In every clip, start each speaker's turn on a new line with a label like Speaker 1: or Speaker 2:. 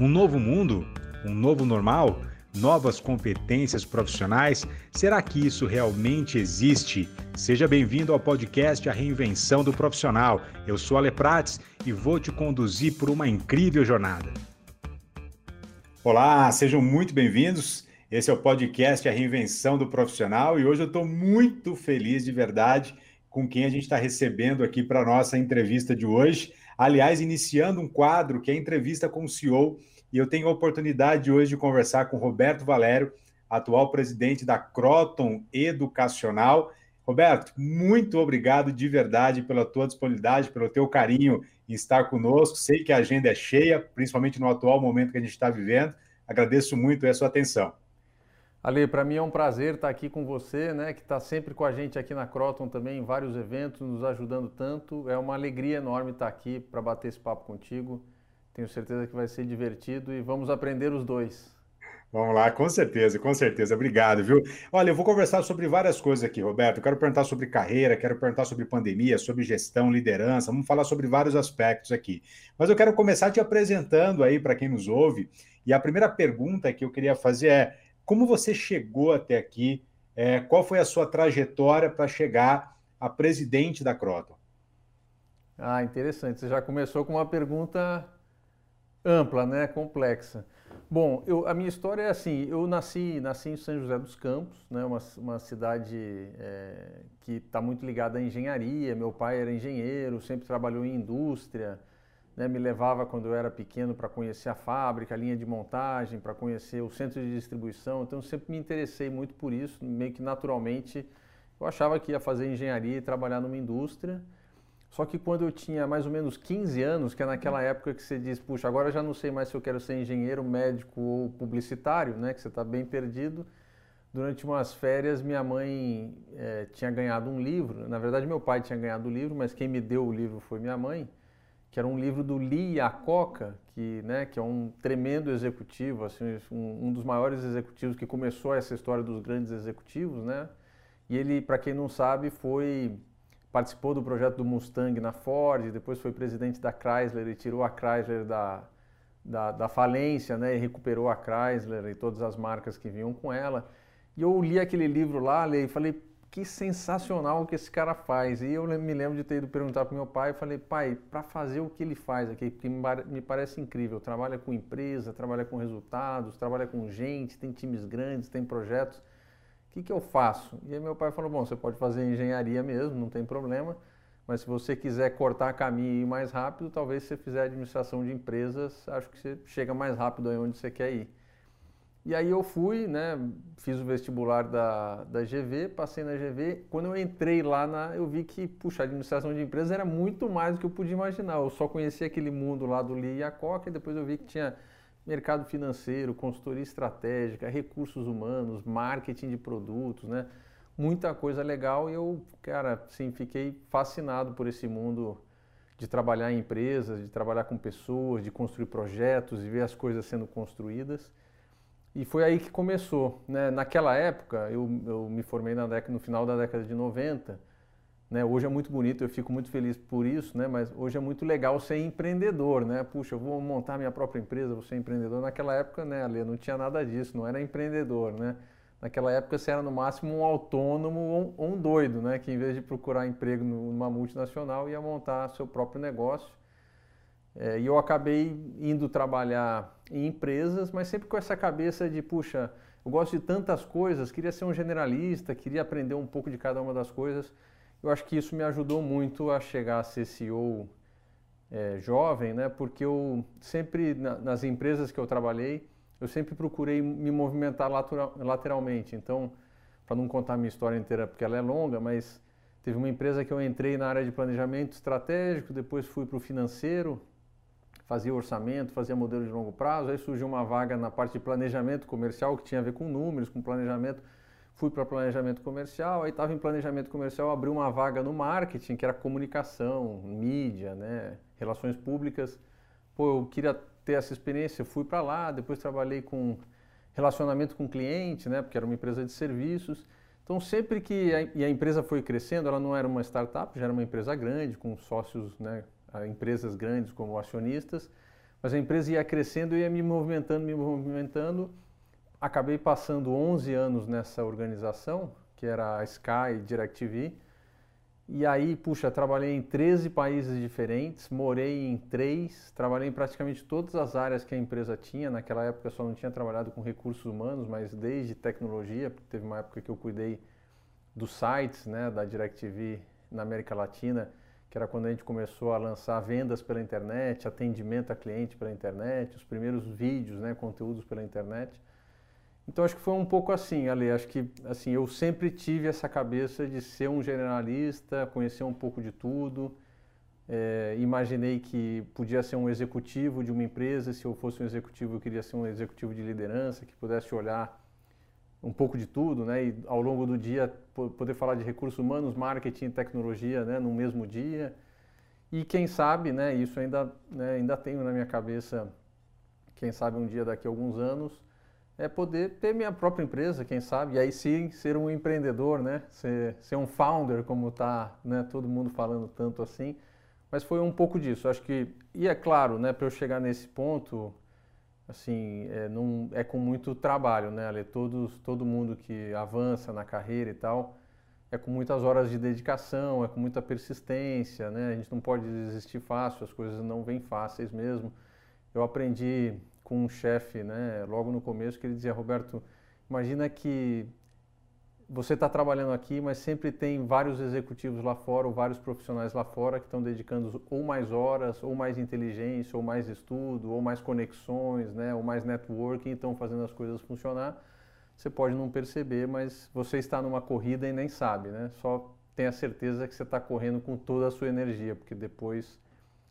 Speaker 1: Um novo mundo? Um novo normal? Novas competências profissionais? Será que isso realmente existe? Seja bem-vindo ao podcast A Reinvenção do Profissional. Eu sou Ale Prates e vou te conduzir por uma incrível jornada. Olá, sejam muito bem-vindos. Esse é o podcast A Reinvenção do Profissional e hoje eu estou muito feliz de verdade com quem a gente está recebendo aqui para a nossa entrevista de hoje. Aliás, iniciando um quadro que é a entrevista com o CEO e eu tenho a oportunidade hoje de conversar com Roberto Valério, atual presidente da Croton Educacional. Roberto, muito obrigado de verdade pela tua disponibilidade, pelo teu carinho em estar conosco. Sei que a agenda é cheia, principalmente no atual momento que a gente está vivendo. Agradeço muito a sua atenção.
Speaker 2: Ale, para mim é um prazer estar aqui com você, né, que está sempre com a gente aqui na Croton também, em vários eventos, nos ajudando tanto. É uma alegria enorme estar aqui para bater esse papo contigo. Tenho certeza que vai ser divertido e vamos aprender os dois.
Speaker 1: Vamos lá, com certeza, com certeza. Obrigado, viu? Olha, eu vou conversar sobre várias coisas aqui, Roberto. Eu quero perguntar sobre carreira, quero perguntar sobre pandemia, sobre gestão, liderança. Vamos falar sobre vários aspectos aqui. Mas eu quero começar te apresentando aí para quem nos ouve. E a primeira pergunta que eu queria fazer é: como você chegou até aqui? É, qual foi a sua trajetória para chegar a presidente da Croton?
Speaker 2: Ah, interessante. Você já começou com uma pergunta ampla, né, complexa. Bom, eu, a minha história é assim, eu nasci, nasci em São José dos Campos, né, uma, uma cidade é, que está muito ligada à engenharia, meu pai era engenheiro, sempre trabalhou em indústria, né, me levava quando eu era pequeno para conhecer a fábrica, a linha de montagem, para conhecer o centro de distribuição, então eu sempre me interessei muito por isso, meio que naturalmente eu achava que ia fazer engenharia e trabalhar numa indústria, só que quando eu tinha mais ou menos 15 anos, que é naquela época que você diz, puxa, agora eu já não sei mais se eu quero ser engenheiro, médico ou publicitário, né? Que você está bem perdido. Durante umas férias, minha mãe é, tinha ganhado um livro. Na verdade, meu pai tinha ganhado o livro, mas quem me deu o livro foi minha mãe, que era um livro do Lee Iacocca, que, né, que é um tremendo executivo, assim, um, um dos maiores executivos que começou essa história dos grandes executivos, né? E ele, para quem não sabe, foi participou do projeto do Mustang na Ford, depois foi presidente da Chrysler e tirou a Chrysler da, da, da, falência, né, e recuperou a Chrysler e todas as marcas que vinham com ela. E eu li aquele livro lá, li, e falei, que sensacional o que esse cara faz. E eu me lembro de ter ido perguntar para meu pai, falei, pai, para fazer o que ele faz aqui, porque me parece incrível, trabalha com empresa, trabalha com resultados, trabalha com gente, tem times grandes, tem projetos o que, que eu faço? E aí meu pai falou, bom, você pode fazer engenharia mesmo, não tem problema, mas se você quiser cortar caminho e ir mais rápido, talvez se você fizer administração de empresas, acho que você chega mais rápido aí onde você quer ir. E aí eu fui, né, fiz o vestibular da, da GV, passei na GV. Quando eu entrei lá, na, eu vi que, puxa, administração de empresas era muito mais do que eu podia imaginar. Eu só conhecia aquele mundo lá do Lee e a Coca, e depois eu vi que tinha mercado financeiro, consultoria estratégica, recursos humanos, marketing de produtos, né? Muita coisa legal e eu, cara, sim, fiquei fascinado por esse mundo de trabalhar em empresas, de trabalhar com pessoas, de construir projetos e ver as coisas sendo construídas. E foi aí que começou. Né? Naquela época, eu, eu me formei na década, no final da década de 90, né? Hoje é muito bonito, eu fico muito feliz por isso, né? mas hoje é muito legal ser empreendedor. Né? Puxa, eu vou montar minha própria empresa, vou ser empreendedor. Naquela época, né, Ale, não tinha nada disso, não era empreendedor. Né? Naquela época você era no máximo um autônomo ou um doido, né? que em vez de procurar emprego numa multinacional ia montar seu próprio negócio. É, e eu acabei indo trabalhar em empresas, mas sempre com essa cabeça de, puxa, eu gosto de tantas coisas, queria ser um generalista, queria aprender um pouco de cada uma das coisas. Eu acho que isso me ajudou muito a chegar a ser CEO é, jovem, né? Porque eu sempre, na, nas empresas que eu trabalhei, eu sempre procurei me movimentar lateral, lateralmente. Então, para não contar a minha história inteira, porque ela é longa, mas teve uma empresa que eu entrei na área de planejamento estratégico, depois fui para o financeiro, fazia orçamento, fazia modelo de longo prazo, aí surgiu uma vaga na parte de planejamento comercial que tinha a ver com números, com planejamento fui para planejamento comercial, aí estava em planejamento comercial, abri uma vaga no marketing, que era comunicação, mídia, né, relações públicas. Pô, eu queria ter essa experiência, fui para lá, depois trabalhei com relacionamento com cliente, né, porque era uma empresa de serviços. Então, sempre que a, e a empresa foi crescendo, ela não era uma startup, já era uma empresa grande, com sócios, né, empresas grandes como acionistas, Mas a empresa ia crescendo e ia me movimentando, me movimentando. Acabei passando 11 anos nessa organização, que era a Sky DirecTV. E aí, puxa, trabalhei em 13 países diferentes, morei em três, trabalhei em praticamente todas as áreas que a empresa tinha. Naquela época eu só não tinha trabalhado com recursos humanos, mas desde tecnologia, teve uma época que eu cuidei dos sites né, da DirecTV na América Latina que era quando a gente começou a lançar vendas pela internet, atendimento a cliente pela internet, os primeiros vídeos, né, conteúdos pela internet. Então acho que foi um pouco assim, Ale, acho que assim, eu sempre tive essa cabeça de ser um generalista, conhecer um pouco de tudo. É, imaginei que podia ser um executivo de uma empresa, se eu fosse um executivo eu queria ser um executivo de liderança, que pudesse olhar um pouco de tudo, né? E ao longo do dia poder falar de recursos humanos, marketing e tecnologia, né? No mesmo dia. E quem sabe, né? Isso ainda, né, ainda tenho na minha cabeça. Quem sabe um dia daqui a alguns anos é poder ter minha própria empresa, quem sabe, e aí sim ser um empreendedor, né? Ser, ser um founder, como está, né? Todo mundo falando tanto assim. Mas foi um pouco disso. Acho que e é claro, né? Para eu chegar nesse ponto assim, é, não, é com muito trabalho, né, Ale? Todos, todo mundo que avança na carreira e tal, é com muitas horas de dedicação, é com muita persistência, né? A gente não pode desistir fácil, as coisas não vêm fáceis mesmo. Eu aprendi com um chefe, né, logo no começo, que ele dizia, Roberto, imagina que você está trabalhando aqui, mas sempre tem vários executivos lá fora, ou vários profissionais lá fora que estão dedicando ou mais horas, ou mais inteligência, ou mais estudo, ou mais conexões, né, ou mais networking, estão fazendo as coisas funcionar. Você pode não perceber, mas você está numa corrida e nem sabe, né? Só tenha certeza que você está correndo com toda a sua energia, porque depois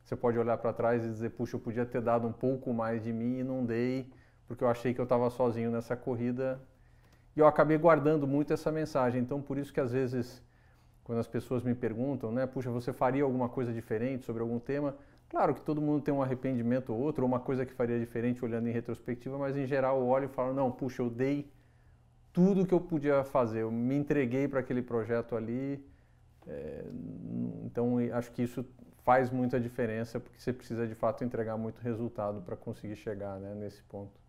Speaker 2: você pode olhar para trás e dizer, puxa, eu podia ter dado um pouco mais de mim e não dei, porque eu achei que eu estava sozinho nessa corrida e eu acabei guardando muito essa mensagem. Então, por isso que às vezes, quando as pessoas me perguntam, né, puxa, você faria alguma coisa diferente sobre algum tema? Claro que todo mundo tem um arrependimento ou outro, ou uma coisa que faria diferente olhando em retrospectiva, mas em geral eu olho e falo, não, puxa, eu dei tudo que eu podia fazer, eu me entreguei para aquele projeto ali. É, então, acho que isso faz muita diferença, porque você precisa de fato entregar muito resultado para conseguir chegar né, nesse ponto.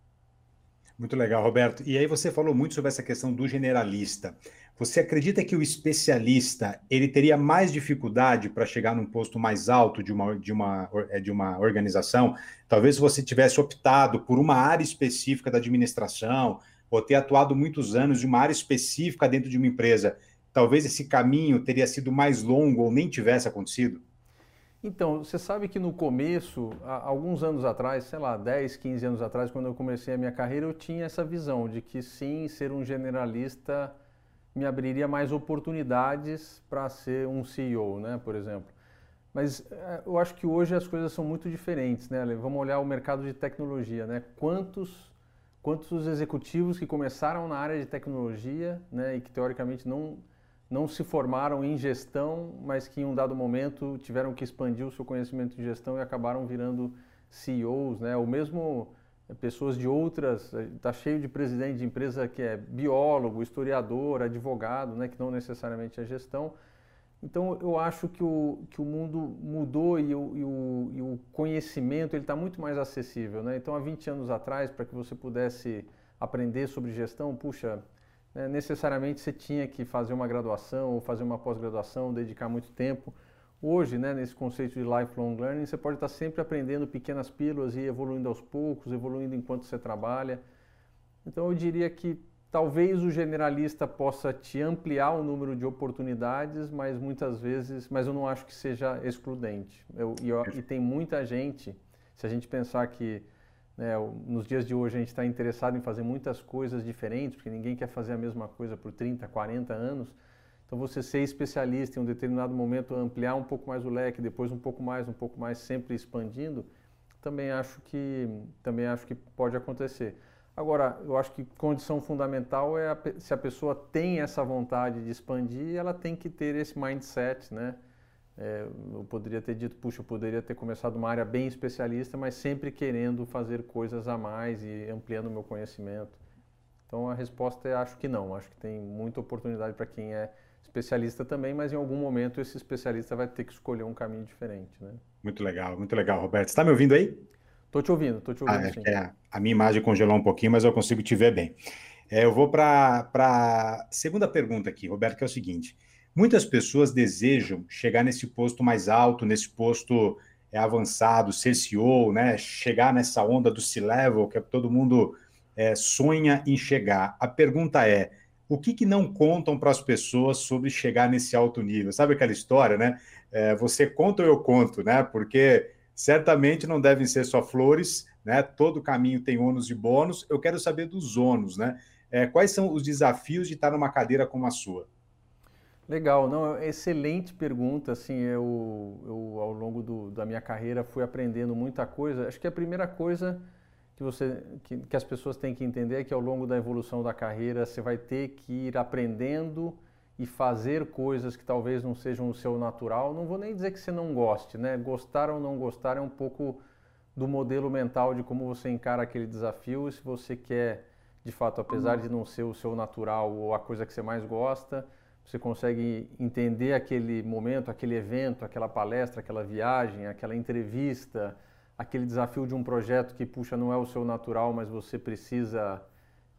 Speaker 1: Muito legal, Roberto. E aí você falou muito sobre essa questão do generalista. Você acredita que o especialista ele teria mais dificuldade para chegar num posto mais alto de uma, de, uma, é, de uma organização? Talvez se você tivesse optado por uma área específica da administração, ou ter atuado muitos anos em uma área específica dentro de uma empresa, talvez esse caminho teria sido mais longo ou nem tivesse acontecido?
Speaker 2: Então, você sabe que no começo, há alguns anos atrás, sei lá, 10, 15 anos atrás, quando eu comecei a minha carreira, eu tinha essa visão de que sim, ser um generalista me abriria mais oportunidades para ser um CEO, né, por exemplo. Mas eh, eu acho que hoje as coisas são muito diferentes, né? Vamos olhar o mercado de tecnologia, né? Quantos quantos executivos que começaram na área de tecnologia, né, e que teoricamente não não se formaram em gestão, mas que em um dado momento tiveram que expandir o seu conhecimento de gestão e acabaram virando CEOs, né? Ou mesmo eh, pessoas de outras, está eh, cheio de presidente de empresa que é biólogo, historiador, advogado, né? Que não necessariamente é gestão. Então eu acho que o, que o mundo mudou e o, e o, e o conhecimento ele está muito mais acessível, né? Então há 20 anos atrás, para que você pudesse aprender sobre gestão, puxa, né, necessariamente você tinha que fazer uma graduação ou fazer uma pós-graduação, dedicar muito tempo. Hoje, né, nesse conceito de lifelong learning, você pode estar sempre aprendendo pequenas pílulas e evoluindo aos poucos, evoluindo enquanto você trabalha. Então eu diria que talvez o generalista possa te ampliar o número de oportunidades, mas muitas vezes, mas eu não acho que seja excludente. Eu, e, eu, e tem muita gente, se a gente pensar que né, nos dias de hoje a gente está interessado em fazer muitas coisas diferentes, porque ninguém quer fazer a mesma coisa por 30, 40 anos. Então você ser especialista em um determinado momento, ampliar um pouco mais o leque, depois um pouco mais, um pouco mais, sempre expandindo, também acho que, também acho que pode acontecer. Agora, eu acho que condição fundamental é a, se a pessoa tem essa vontade de expandir, ela tem que ter esse mindset, né? É, eu poderia ter dito, puxa, eu poderia ter começado uma área bem especialista, mas sempre querendo fazer coisas a mais e ampliando o meu conhecimento. Então a resposta é acho que não, acho que tem muita oportunidade para quem é especialista também, mas em algum momento esse especialista vai ter que escolher um caminho diferente, né?
Speaker 1: Muito legal, muito legal, Roberto. Está me ouvindo aí?
Speaker 2: Tô te ouvindo, tô te ouvindo.
Speaker 1: Ah, é, é, a minha imagem congelou um pouquinho, mas eu consigo te ver bem. É, eu vou para a segunda pergunta aqui, Roberto, que é o seguinte: muitas pessoas desejam chegar nesse posto mais alto, nesse posto é, avançado, ser CEO, né? Chegar nessa onda do C-level que todo mundo é, sonha em chegar. A pergunta é: o que, que não contam para as pessoas sobre chegar nesse alto nível? Sabe aquela história, né? É, você conta ou eu conto, né? Porque certamente não devem ser só flores, né? Todo caminho tem ônus e bônus. Eu quero saber dos ônus, né? É, quais são os desafios de estar numa cadeira como a sua?
Speaker 2: Legal, não, é excelente pergunta. Assim, eu, eu ao longo do, da minha carreira fui aprendendo muita coisa. Acho que a primeira coisa que, você, que, que as pessoas têm que entender é que ao longo da evolução da carreira você vai ter que ir aprendendo e fazer coisas que talvez não sejam o seu natural. Não vou nem dizer que você não goste, né? Gostar ou não gostar é um pouco do modelo mental de como você encara aquele desafio. Se você quer, de fato, apesar de não ser o seu natural ou a coisa que você mais gosta, você consegue entender aquele momento, aquele evento, aquela palestra, aquela viagem, aquela entrevista, aquele desafio de um projeto que, puxa, não é o seu natural, mas você precisa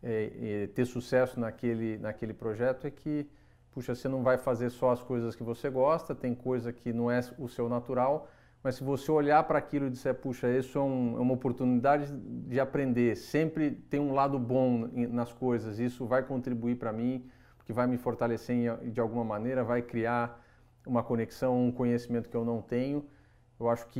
Speaker 2: é, é, ter sucesso naquele, naquele projeto, é que, puxa, você não vai fazer só as coisas que você gosta, tem coisa que não é o seu natural, mas se você olhar para aquilo e disser, puxa, isso é, um, é, uma oportunidade de aprender, sempre tem um lado bom nas coisas, isso vai contribuir para mim, porque vai me fortalecer de alguma maneira, vai criar uma conexão, um conhecimento que eu não tenho, eu acho que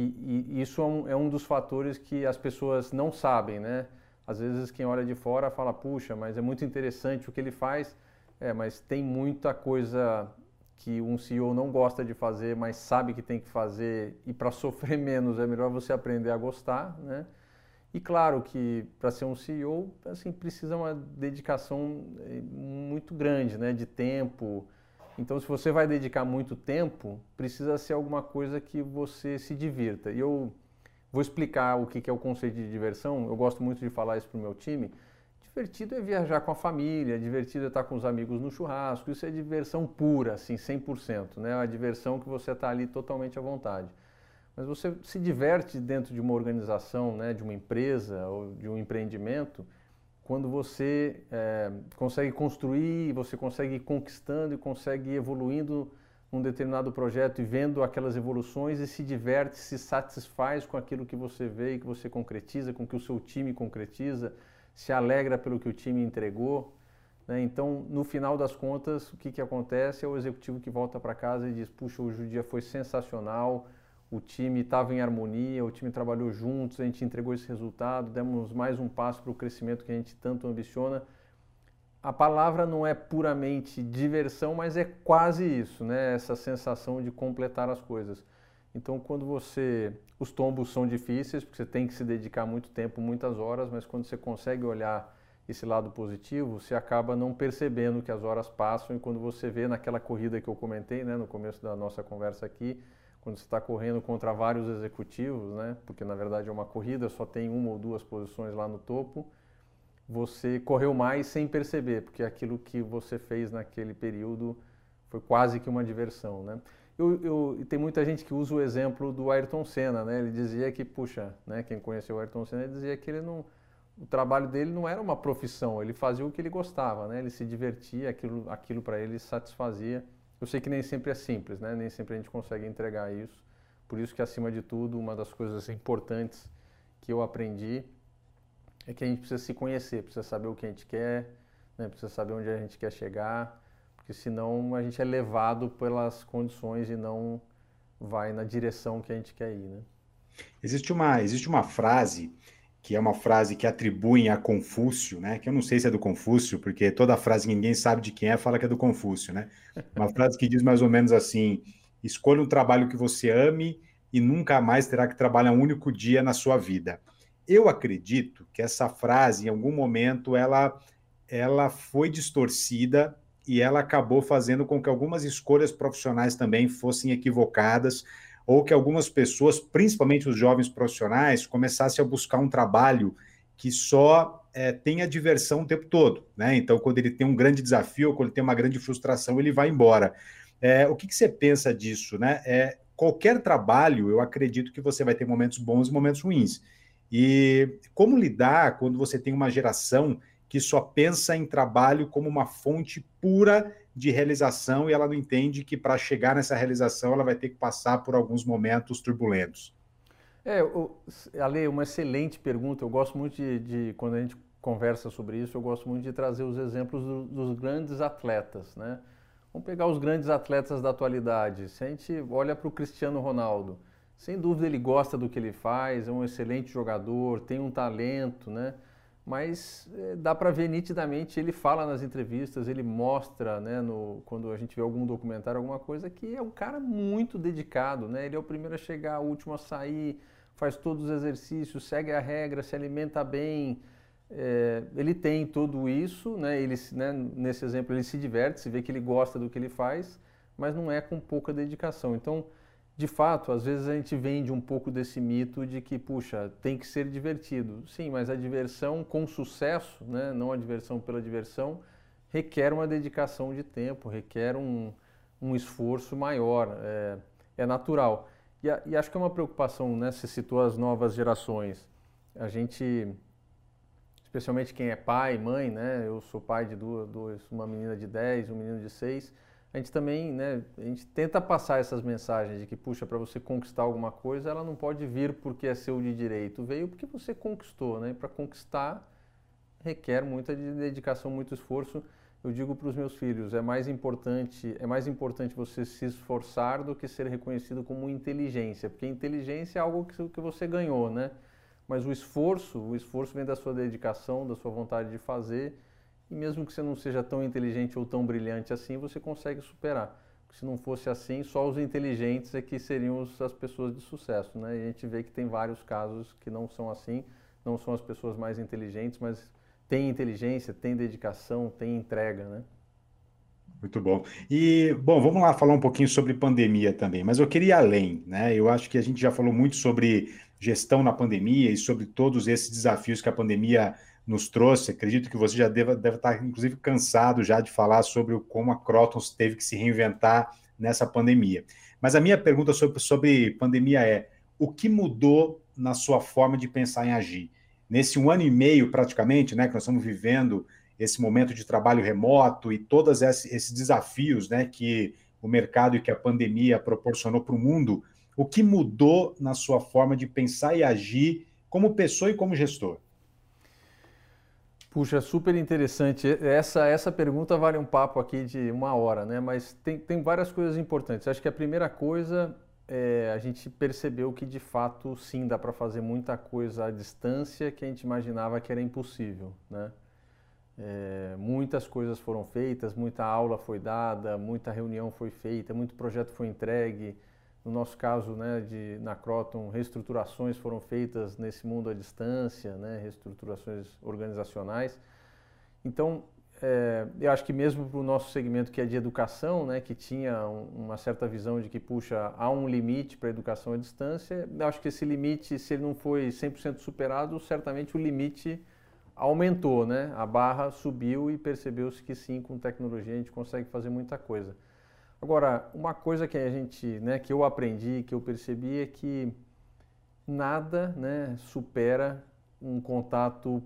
Speaker 2: isso é um, é um dos fatores que as pessoas não sabem, né? Às vezes quem olha de fora fala, puxa, mas é muito interessante o que ele faz, é, mas tem muita coisa que um CEO não gosta de fazer, mas sabe que tem que fazer e para sofrer menos é melhor você aprender a gostar, né? E claro que para ser um CEO, assim, precisa uma dedicação eh, muito grande, né, de tempo, então, se você vai dedicar muito tempo, precisa ser alguma coisa que você se divirta. E eu vou explicar o que é o conceito de diversão. Eu gosto muito de falar isso para o meu time. Divertido é viajar com a família, divertido é estar com os amigos no churrasco. Isso é diversão pura, assim, 100%. Né? A diversão que você está ali totalmente à vontade. Mas você se diverte dentro de uma organização, né, de uma empresa ou de um empreendimento quando você é, consegue construir, você consegue ir conquistando e consegue ir evoluindo um determinado projeto e vendo aquelas evoluções e se diverte, se satisfaz com aquilo que você vê e que você concretiza, com que o seu time concretiza, se alegra pelo que o time entregou. Né? Então, no final das contas, o que, que acontece é o executivo que volta para casa e diz: Puxa, hoje o dia foi sensacional, o time estava em harmonia, o time trabalhou juntos, a gente entregou esse resultado, demos mais um passo para o crescimento que a gente tanto ambiciona. A palavra não é puramente diversão, mas é quase isso, né? Essa sensação de completar as coisas. Então, quando você. Os tombos são difíceis, porque você tem que se dedicar muito tempo, muitas horas, mas quando você consegue olhar esse lado positivo, você acaba não percebendo que as horas passam e quando você vê naquela corrida que eu comentei, né, no começo da nossa conversa aqui, quando você está correndo contra vários executivos, né? Porque na verdade é uma corrida, só tem uma ou duas posições lá no topo. Você correu mais sem perceber, porque aquilo que você fez naquele período foi quase que uma diversão, né? Eu, eu, tem muita gente que usa o exemplo do Ayrton Senna, né? Ele dizia que, puxa, né? Quem conheceu o Ayrton Senna dizia que ele não, o trabalho dele não era uma profissão, ele fazia o que ele gostava, né? Ele se divertia, aquilo, aquilo para ele satisfazia. Eu sei que nem sempre é simples, né? Nem sempre a gente consegue entregar isso. Por isso que, acima de tudo, uma das coisas importantes que eu aprendi é que a gente precisa se conhecer, precisa saber o que a gente quer, né? precisa saber onde a gente quer chegar, porque senão a gente é levado pelas condições e não vai na direção que a gente quer ir, né?
Speaker 1: Existe uma, existe uma frase que é uma frase que atribuem a Confúcio, né? Que eu não sei se é do Confúcio, porque toda frase que ninguém sabe de quem é fala que é do Confúcio, né? Uma frase que diz mais ou menos assim: escolha um trabalho que você ame e nunca mais terá que trabalhar um único dia na sua vida. Eu acredito que essa frase, em algum momento, ela, ela foi distorcida e ela acabou fazendo com que algumas escolhas profissionais também fossem equivocadas ou que algumas pessoas, principalmente os jovens profissionais, começassem a buscar um trabalho que só é, tenha diversão o tempo todo, né? Então, quando ele tem um grande desafio, quando ele tem uma grande frustração, ele vai embora. É, o que, que, você pensa disso, né? É, qualquer trabalho, eu acredito que você vai ter momentos bons e momentos ruins. E como lidar quando você tem uma geração que só pensa em trabalho como uma fonte pura de realização e ela não entende que para chegar nessa realização ela vai ter que passar por alguns momentos turbulentos?
Speaker 2: É, Ale, uma excelente pergunta. Eu gosto muito de, de, quando a gente conversa sobre isso, eu gosto muito de trazer os exemplos do, dos grandes atletas, né? Vamos pegar os grandes atletas da atualidade. Se a gente olha para o Cristiano Ronaldo, sem dúvida ele gosta do que ele faz, é um excelente jogador, tem um talento, né? Mas é, dá para ver nitidamente, ele fala nas entrevistas, ele mostra, né, no, quando a gente vê algum documentário, alguma coisa, que é um cara muito dedicado, né? Ele é o primeiro a chegar, o último a sair, faz todos os exercícios, segue a regra, se alimenta bem, é, ele tem tudo isso, né? Ele, né, nesse exemplo, ele se diverte, se vê que ele gosta do que ele faz, mas não é com pouca dedicação. Então, de fato, às vezes a gente vende um pouco desse mito de que, puxa, tem que ser divertido. Sim, mas a diversão com sucesso, né, não a diversão pela diversão, requer uma dedicação de tempo, requer um, um esforço maior, é, é natural. E, e, acho que é uma preocupação, né, você citou as novas gerações. A gente, especialmente quem é pai, mãe, né, eu sou pai de duas, duas uma menina de 10, um menino de 6, a gente também, né, a gente tenta passar essas mensagens de que, puxa, para você conquistar alguma coisa, ela não pode vir porque é seu de direito, veio porque você conquistou, né? Para conquistar requer muita dedicação, muito esforço. Eu digo para os meus filhos, é mais importante, é mais importante você se esforçar do que ser reconhecido como inteligência, porque inteligência é algo que, que você ganhou, né? Mas o esforço, o esforço vem da sua dedicação, da sua vontade de fazer e mesmo que você não seja tão inteligente ou tão brilhante assim, você consegue superar. se não fosse assim, só os inteligentes é que seriam as pessoas de sucesso, né? E a gente vê que tem vários casos que não são assim, não são as pessoas mais inteligentes, mas têm inteligência, têm dedicação, têm entrega, né?
Speaker 1: Muito bom. E, bom, vamos lá falar um pouquinho sobre pandemia também, mas eu queria ir além, né? Eu acho que a gente já falou muito sobre gestão na pandemia e sobre todos esses desafios que a pandemia nos trouxe. Acredito que você já deve, deve estar, inclusive, cansado já de falar sobre como a Crotons teve que se reinventar nessa pandemia. Mas a minha pergunta sobre, sobre pandemia é: o que mudou na sua forma de pensar em agir? Nesse um ano e meio, praticamente, né, que nós estamos vivendo esse momento de trabalho remoto e todos esses desafios né, que o mercado e que a pandemia proporcionou para o mundo, o que mudou na sua forma de pensar e agir como pessoa e como gestor?
Speaker 2: Puxa, super interessante. Essa, essa pergunta vale um papo aqui de uma hora, né? Mas tem, tem várias coisas importantes. Acho que a primeira coisa é a gente percebeu que de fato sim dá para fazer muita coisa à distância que a gente imaginava que era impossível, né? É, muitas coisas foram feitas, muita aula foi dada, muita reunião foi feita, muito projeto foi entregue no nosso caso, né, de, na Croton, reestruturações foram feitas nesse mundo à distância, né, reestruturações organizacionais. Então, é, eu acho que mesmo para o nosso segmento que é de educação, né, que tinha um, uma certa visão de que, puxa, há um limite para a educação à distância, eu acho que esse limite, se ele não foi 100% superado, certamente o limite aumentou, né? A barra subiu e percebeu-se que sim, com tecnologia a gente consegue fazer muita coisa. Agora, uma coisa que a gente, né, que eu aprendi, que eu percebi é que nada, né, supera um contato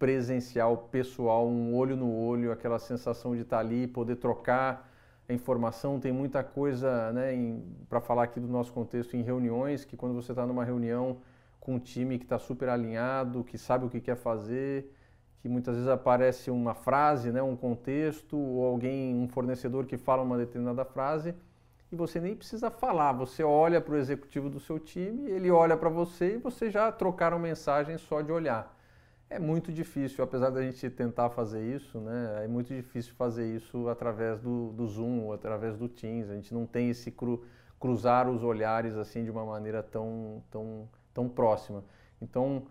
Speaker 2: presencial, pessoal, um olho no olho, aquela sensação de estar ali, poder trocar a informação. Tem muita coisa, né, para falar aqui do nosso contexto em reuniões, que quando você está numa reunião com um time que está super alinhado, que sabe o que quer fazer, que muitas vezes aparece uma frase, né, um contexto, ou alguém, um fornecedor que fala uma determinada frase, e você nem precisa falar, você olha para o executivo do seu time, ele olha para você e você já trocaram mensagem só de olhar. É muito difícil, apesar da gente tentar fazer isso, né, é muito difícil fazer isso através do, do Zoom ou através do Teams. A gente não tem esse cru, cruzar os olhares assim de uma maneira tão, tão, tão próxima. Então,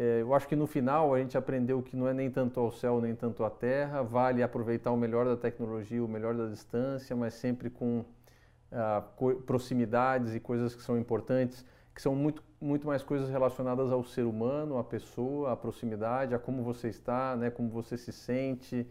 Speaker 2: é, eu acho que no final a gente aprendeu que não é nem tanto ao céu nem tanto à terra, vale aproveitar o melhor da tecnologia, o melhor da distância, mas sempre com ah, proximidades e coisas que são importantes, que são muito, muito mais coisas relacionadas ao ser humano, à pessoa, à proximidade, a como você está, né, como você se sente.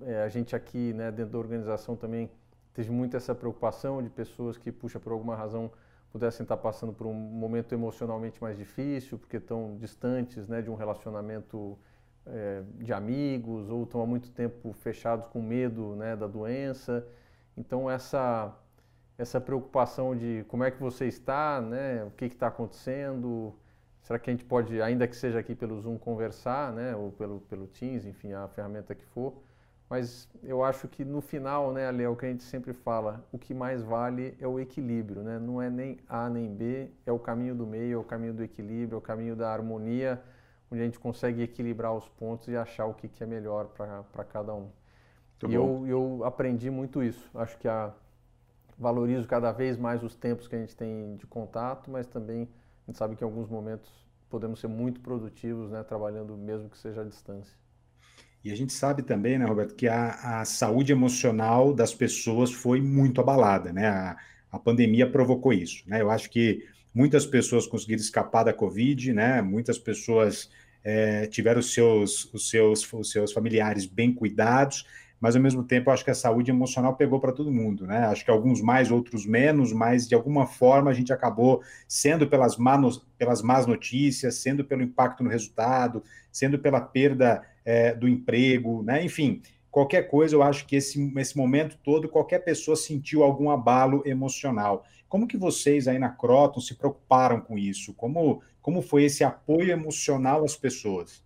Speaker 2: É, a gente aqui né, dentro da organização também teve muito essa preocupação de pessoas que, puxa, por alguma razão pudessem estar passando por um momento emocionalmente mais difícil, porque estão distantes né, de um relacionamento é, de amigos ou estão há muito tempo fechados com medo né, da doença. Então essa essa preocupação de como é que você está, né, o que está acontecendo, será que a gente pode, ainda que seja aqui pelo Zoom, conversar, né, ou pelo, pelo Teams, enfim, a ferramenta que for, mas eu acho que no final, né, Ale, é o que a gente sempre fala, o que mais vale é o equilíbrio, né, não é nem A nem B, é o caminho do meio, é o caminho do equilíbrio, é o caminho da harmonia, onde a gente consegue equilibrar os pontos e achar o que, que é melhor para cada um. Muito e eu, eu aprendi muito isso. Acho que a, valorizo cada vez mais os tempos que a gente tem de contato, mas também a gente sabe que em alguns momentos podemos ser muito produtivos, né, trabalhando mesmo que seja à distância.
Speaker 1: E a gente sabe também, né, Roberto, que a, a saúde emocional das pessoas foi muito abalada, né? A, a pandemia provocou isso, né? Eu acho que muitas pessoas conseguiram escapar da Covid, né? Muitas pessoas é, tiveram os seus, os, seus, os seus familiares bem cuidados, mas ao mesmo tempo acho que a saúde emocional pegou para todo mundo, né? Acho que alguns mais, outros menos, mas de alguma forma a gente acabou sendo pelas, manos, pelas más notícias, sendo pelo impacto no resultado, sendo pela perda é, do emprego, né? Enfim, qualquer coisa, eu acho que esse, esse momento todo, qualquer pessoa sentiu algum abalo emocional. Como que vocês aí na Croton se preocuparam com isso? Como, como foi esse apoio emocional às pessoas?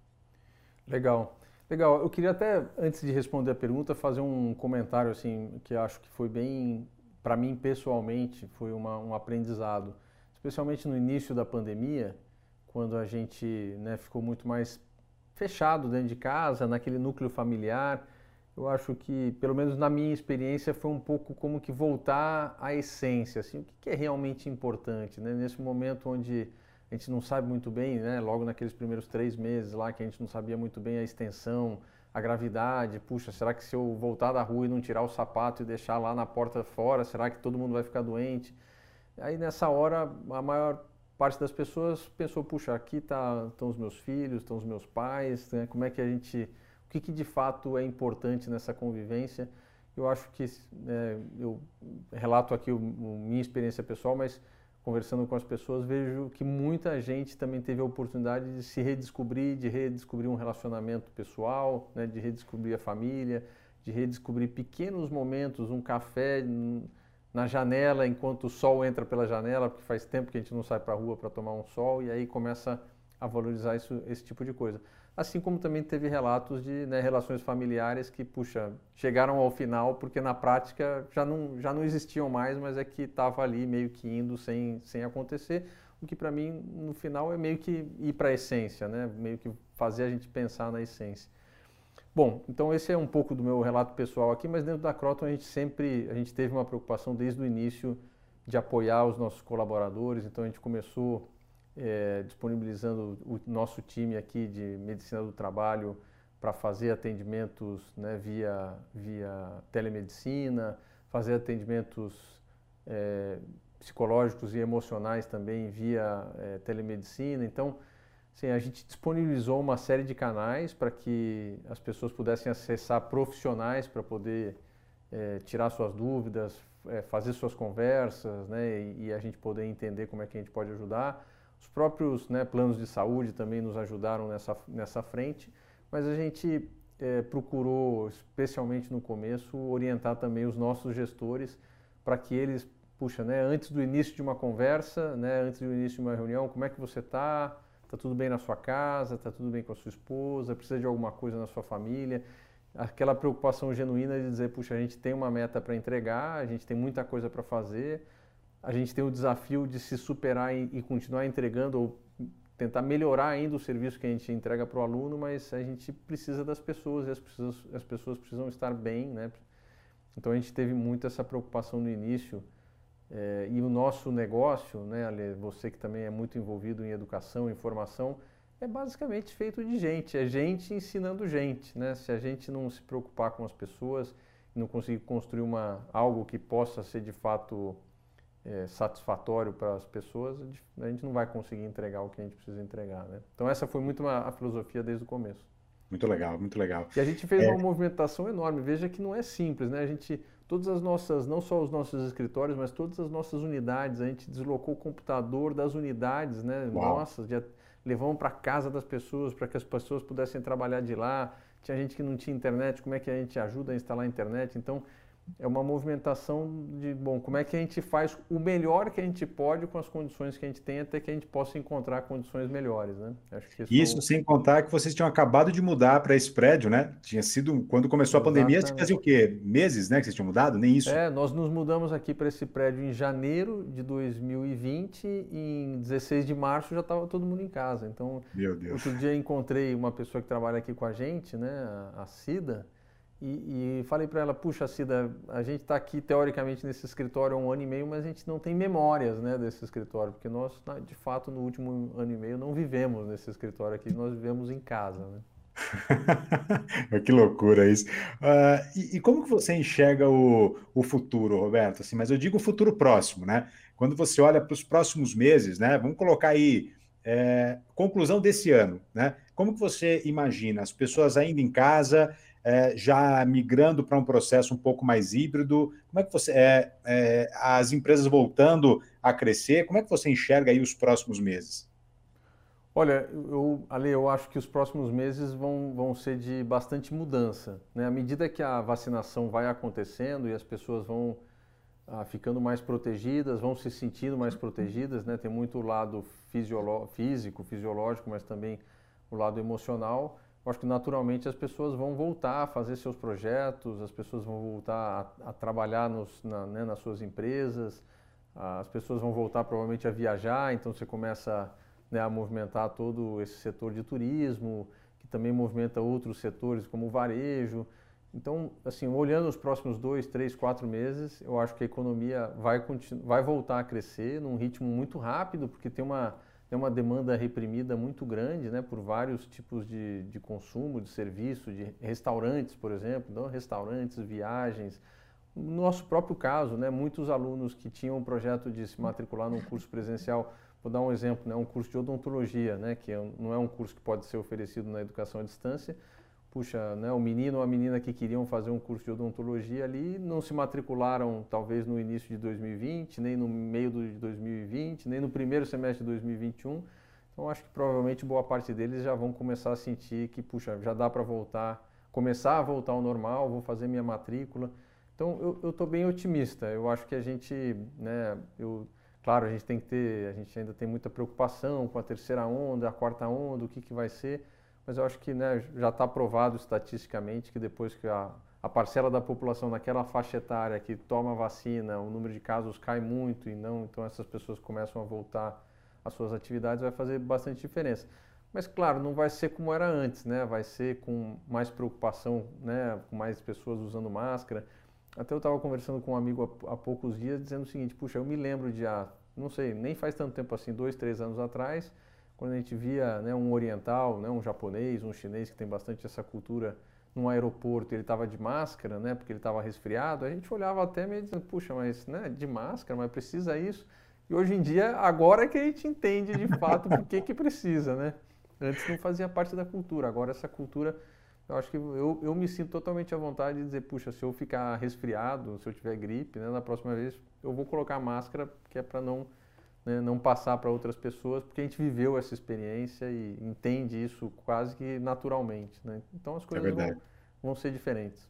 Speaker 2: Legal. Legal, eu queria até, antes de responder a pergunta, fazer um comentário assim que acho que foi bem, para mim pessoalmente, foi uma, um aprendizado, especialmente no início da pandemia, quando a gente né, ficou muito mais fechado dentro de casa, naquele núcleo familiar. Eu acho que, pelo menos na minha experiência, foi um pouco como que voltar à essência, assim, o que é realmente importante, né? Nesse momento onde a gente não sabe muito bem, né? Logo naqueles primeiros três meses lá que a gente não sabia muito bem a extensão, a gravidade. Puxa, será que se eu voltar da rua e não tirar o sapato e deixar lá na porta fora, será que todo mundo vai ficar doente? Aí nessa hora a maior parte das pessoas pensou, puxa, aqui tá, estão os meus filhos, estão os meus pais, né? como é que a gente, o que, que de fato é importante nessa convivência? Eu acho que, é, eu relato aqui o, minha experiência pessoal, mas conversando com as pessoas, vejo que muita gente também teve a oportunidade de se redescobrir, de redescobrir um relacionamento pessoal, né, de redescobrir a família, de redescobrir pequenos momentos, um café na janela enquanto o sol entra pela janela, porque faz tempo que a gente não sai para a rua para tomar um sol e aí começa a valorizar isso, esse tipo de coisa. Assim como também teve relatos de né, relações familiares que, puxa, chegaram ao final porque na prática já não, já não existiam mais, mas é que estava ali meio que indo sem, sem acontecer. O que para mim, no final, é meio que ir para a essência, né? meio que fazer a gente pensar na essência. Bom, então esse é um pouco do meu relato pessoal aqui, mas dentro da Croton a gente sempre, a gente teve uma preocupação desde o início de apoiar os nossos colaboradores, então a gente começou é, disponibilizando o nosso time aqui de medicina do trabalho para fazer atendimentos né, via, via telemedicina, fazer atendimentos é, psicológicos e emocionais também via é, telemedicina. Então, sim, a gente disponibilizou uma série de canais para que as pessoas pudessem acessar profissionais para poder é, tirar suas dúvidas, é, fazer suas conversas né, e, e, a gente poder entender como é que a gente pode ajudar. Os próprios né, planos de saúde também nos ajudaram nessa, nessa frente, mas a gente é, procurou, especialmente no começo, orientar também os nossos gestores para que eles, puxa, né, antes do início de uma conversa, né, antes do início de uma reunião, como é que você está? Está tudo bem na sua casa? Está tudo bem com a sua esposa? Precisa de alguma coisa na sua família? Aquela preocupação genuína de dizer, puxa, a gente tem uma meta para entregar, a gente tem muita coisa para fazer, a gente tem o desafio de se superar e, e continuar entregando ou tentar melhorar ainda o serviço que a gente entrega para o aluno, mas a gente precisa das pessoas e as as pessoas precisam estar bem, né? Então a gente teve muito essa preocupação no início é, e o nosso negócio, né, Ale, você que também é muito envolvido em educação, em formação, é basicamente feito de gente, é gente ensinando gente, né? Se a gente não se preocupar com as pessoas, não conseguir construir uma algo que possa ser de fato é, satisfatório para as pessoas, a gente não vai conseguir entregar o que a gente precisa entregar. Né? Então essa foi muito uma, a filosofia desde o começo.
Speaker 1: Muito legal, muito legal.
Speaker 2: E a gente fez é... uma movimentação enorme. Veja que não é simples, né? A gente, todas as nossas, não só os nossos escritórios, mas todas as nossas unidades, a gente deslocou o computador das unidades, né? Uau. Nossa, já levamos para casa das pessoas para que as pessoas pudessem trabalhar de lá. Tinha gente que não tinha internet, como é que a gente ajuda a instalar a internet? Então, é uma movimentação de, bom, como é que a gente faz o melhor que a gente pode com as condições que a gente tem até que a gente possa encontrar condições melhores, né?
Speaker 1: isso, isso sem contar que vocês tinham acabado de mudar para esse prédio, né? Tinha sido, quando começou a pandemia, fazia o quê? Meses, né, que vocês tinham mudado? Nem isso?
Speaker 2: É, nós nos mudamos aqui para esse prédio em janeiro de 2020 e em 16 de março já estava todo mundo em casa. Então, outro dia encontrei uma pessoa que trabalha aqui com a gente, né, a Cida, e, e falei para ela, puxa, Cida, a gente está aqui teoricamente nesse escritório há um ano e meio, mas a gente não tem memórias né, desse escritório, porque nós, de fato, no último ano e meio não vivemos nesse escritório aqui, nós vivemos em casa. Né?
Speaker 1: que loucura isso. Uh, e, e, como que você enxerga o, o futuro, Roberto? Assim, mas eu digo o futuro próximo, né? Quando você olha para os próximos meses, né? Vamos colocar aí é, conclusão desse ano, né? Como que você imagina as pessoas ainda em casa, é, já migrando para um processo um pouco mais híbrido? Como é que você é, é, as empresas voltando a crescer? Como é que você enxerga aí os próximos meses?
Speaker 2: Olha, eu, Ale, eu acho que os próximos meses vão, vão ser de bastante mudança. Né? À medida que a vacinação vai acontecendo e as pessoas vão ah, ficando mais protegidas, vão se sentindo mais protegidas, né? tem muito o lado físico, fisiológico, mas também o lado emocional eu acho que naturalmente as pessoas vão voltar a fazer seus projetos, as pessoas vão voltar a, a trabalhar nos, na, né, nas suas empresas, as pessoas vão voltar provavelmente a viajar, então você começa né, a movimentar todo esse setor de turismo, que também movimenta outros setores como o varejo. Então, assim, olhando os próximos dois, três, quatro meses, eu acho que a economia vai, vai voltar a crescer num ritmo muito rápido, porque tem uma tem uma demanda reprimida muito grande né, por vários tipos de, de consumo, de serviço, de restaurantes, por exemplo, então, restaurantes, viagens. No nosso próprio caso, né, muitos alunos que tinham um projeto de se matricular num curso presencial, vou dar um exemplo, né, um curso de odontologia, né, que é não é um curso que pode ser oferecido na educação à distância, puxa, né, o menino ou a menina que queriam fazer um curso de odontologia ali não se matricularam talvez no início de 2020, nem no meio de 2020, nem no primeiro semestre de 2021. Então acho que provavelmente boa parte deles já vão começar a sentir que, puxa, já dá para voltar, começar a voltar ao normal, vou fazer minha matrícula. Então eu estou bem otimista. Eu acho que a gente, né, eu, claro, a gente tem que ter, a gente ainda tem muita preocupação com a terceira onda, a quarta onda, o que, que vai ser mas eu acho que né, já está provado estatisticamente que depois que a, a parcela da população naquela faixa etária que toma vacina, o número de casos cai muito e não, então essas pessoas começam a voltar às suas atividades, vai fazer bastante diferença. Mas claro, não vai ser como era antes, né? Vai ser com mais preocupação, né? Com mais pessoas usando máscara. Até eu estava conversando com um amigo há, há, poucos dias dizendo o seguinte: puxa, eu me lembro de, ah, não sei, nem faz tanto tempo assim, dois, três anos atrás, quando a gente via né, um oriental, né, um japonês, um chinês que tem bastante essa cultura num aeroporto, ele estava de máscara, né, porque ele estava resfriado, a gente olhava até meio dizendo, puxa, mas né, de máscara, mas precisa isso? E hoje em dia, agora é que a gente entende de fato por que, que precisa, né? Antes não fazia parte da cultura, agora essa cultura, eu acho que eu, eu me sinto totalmente à vontade de dizer, puxa, se eu ficar resfriado, se eu tiver gripe, né, na próxima vez eu vou colocar máscara, que é para não né, não passar para outras pessoas, porque a gente viveu essa experiência e entende isso quase que naturalmente. Né? Então as coisas é vão, vão, ser diferentes.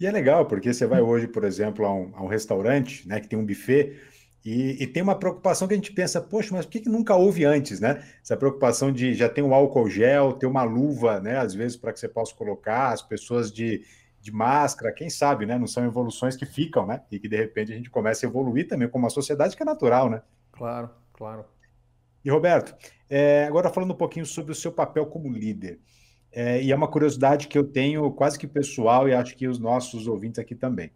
Speaker 1: E é legal, porque você vai hoje, por exemplo, a um, a um restaurante né, que tem um buffet e, e, tem uma preocupação que a gente pensa, poxa, mas por que, que nunca houve antes, né? Essa preocupação de já ter um álcool gel, ter uma luva, né? Às vezes para que você possa colocar, as pessoas de, de máscara, quem sabe, né? Não são evoluções que ficam, né? E que de repente a gente começa a evoluir também como uma sociedade que é natural, né?
Speaker 2: Claro, claro.
Speaker 1: E Roberto, é, agora falando um pouquinho sobre o seu papel como líder. É, e é uma curiosidade que eu tenho quase que pessoal e acho que os nossos ouvintes aqui também.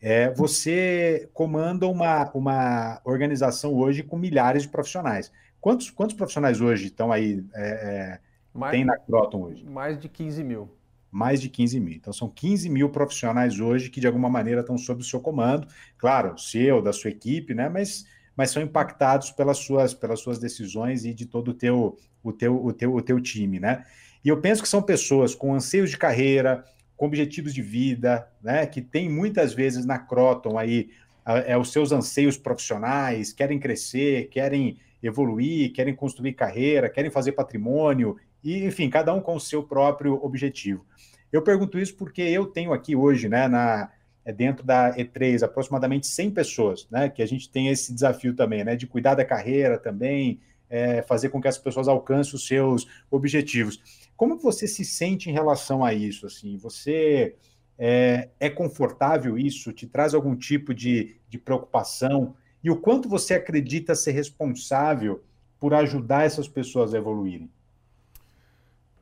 Speaker 1: É, você comanda uma, uma organização hoje com milhares de profissionais. Quantos, quantos profissionais hoje estão aí, é, é mais, tem na Croton hoje?
Speaker 2: Mais de 15 mil.
Speaker 1: Mais de 15 mil. Então, são 15 mil profissionais hoje que, de alguma maneira, estão sob o seu comando. Claro, seu, da sua equipe, né? Mas mas são impactados pelas suas, pelas suas decisões e de todo o teu, o teu, o teu, o teu time, né? E eu penso que são pessoas com anseios de carreira, com objetivos de vida, né, que tem muitas vezes na Croton aí é, os seus anseios profissionais, querem crescer, querem evoluir, querem construir carreira, querem fazer patrimônio, e enfim, cada um com o seu próprio objetivo. Eu pergunto isso porque eu tenho aqui hoje, né, na, dentro da E3, aproximadamente 100 pessoas, né, que a gente tem esse desafio também, né, de cuidar da carreira também, é, fazer com que as pessoas alcancem os seus objetivos. Como você se sente em relação a isso? Assim, você é, é confortável isso? Te traz algum tipo de, de preocupação? E o quanto você acredita ser responsável por ajudar essas pessoas a evoluírem?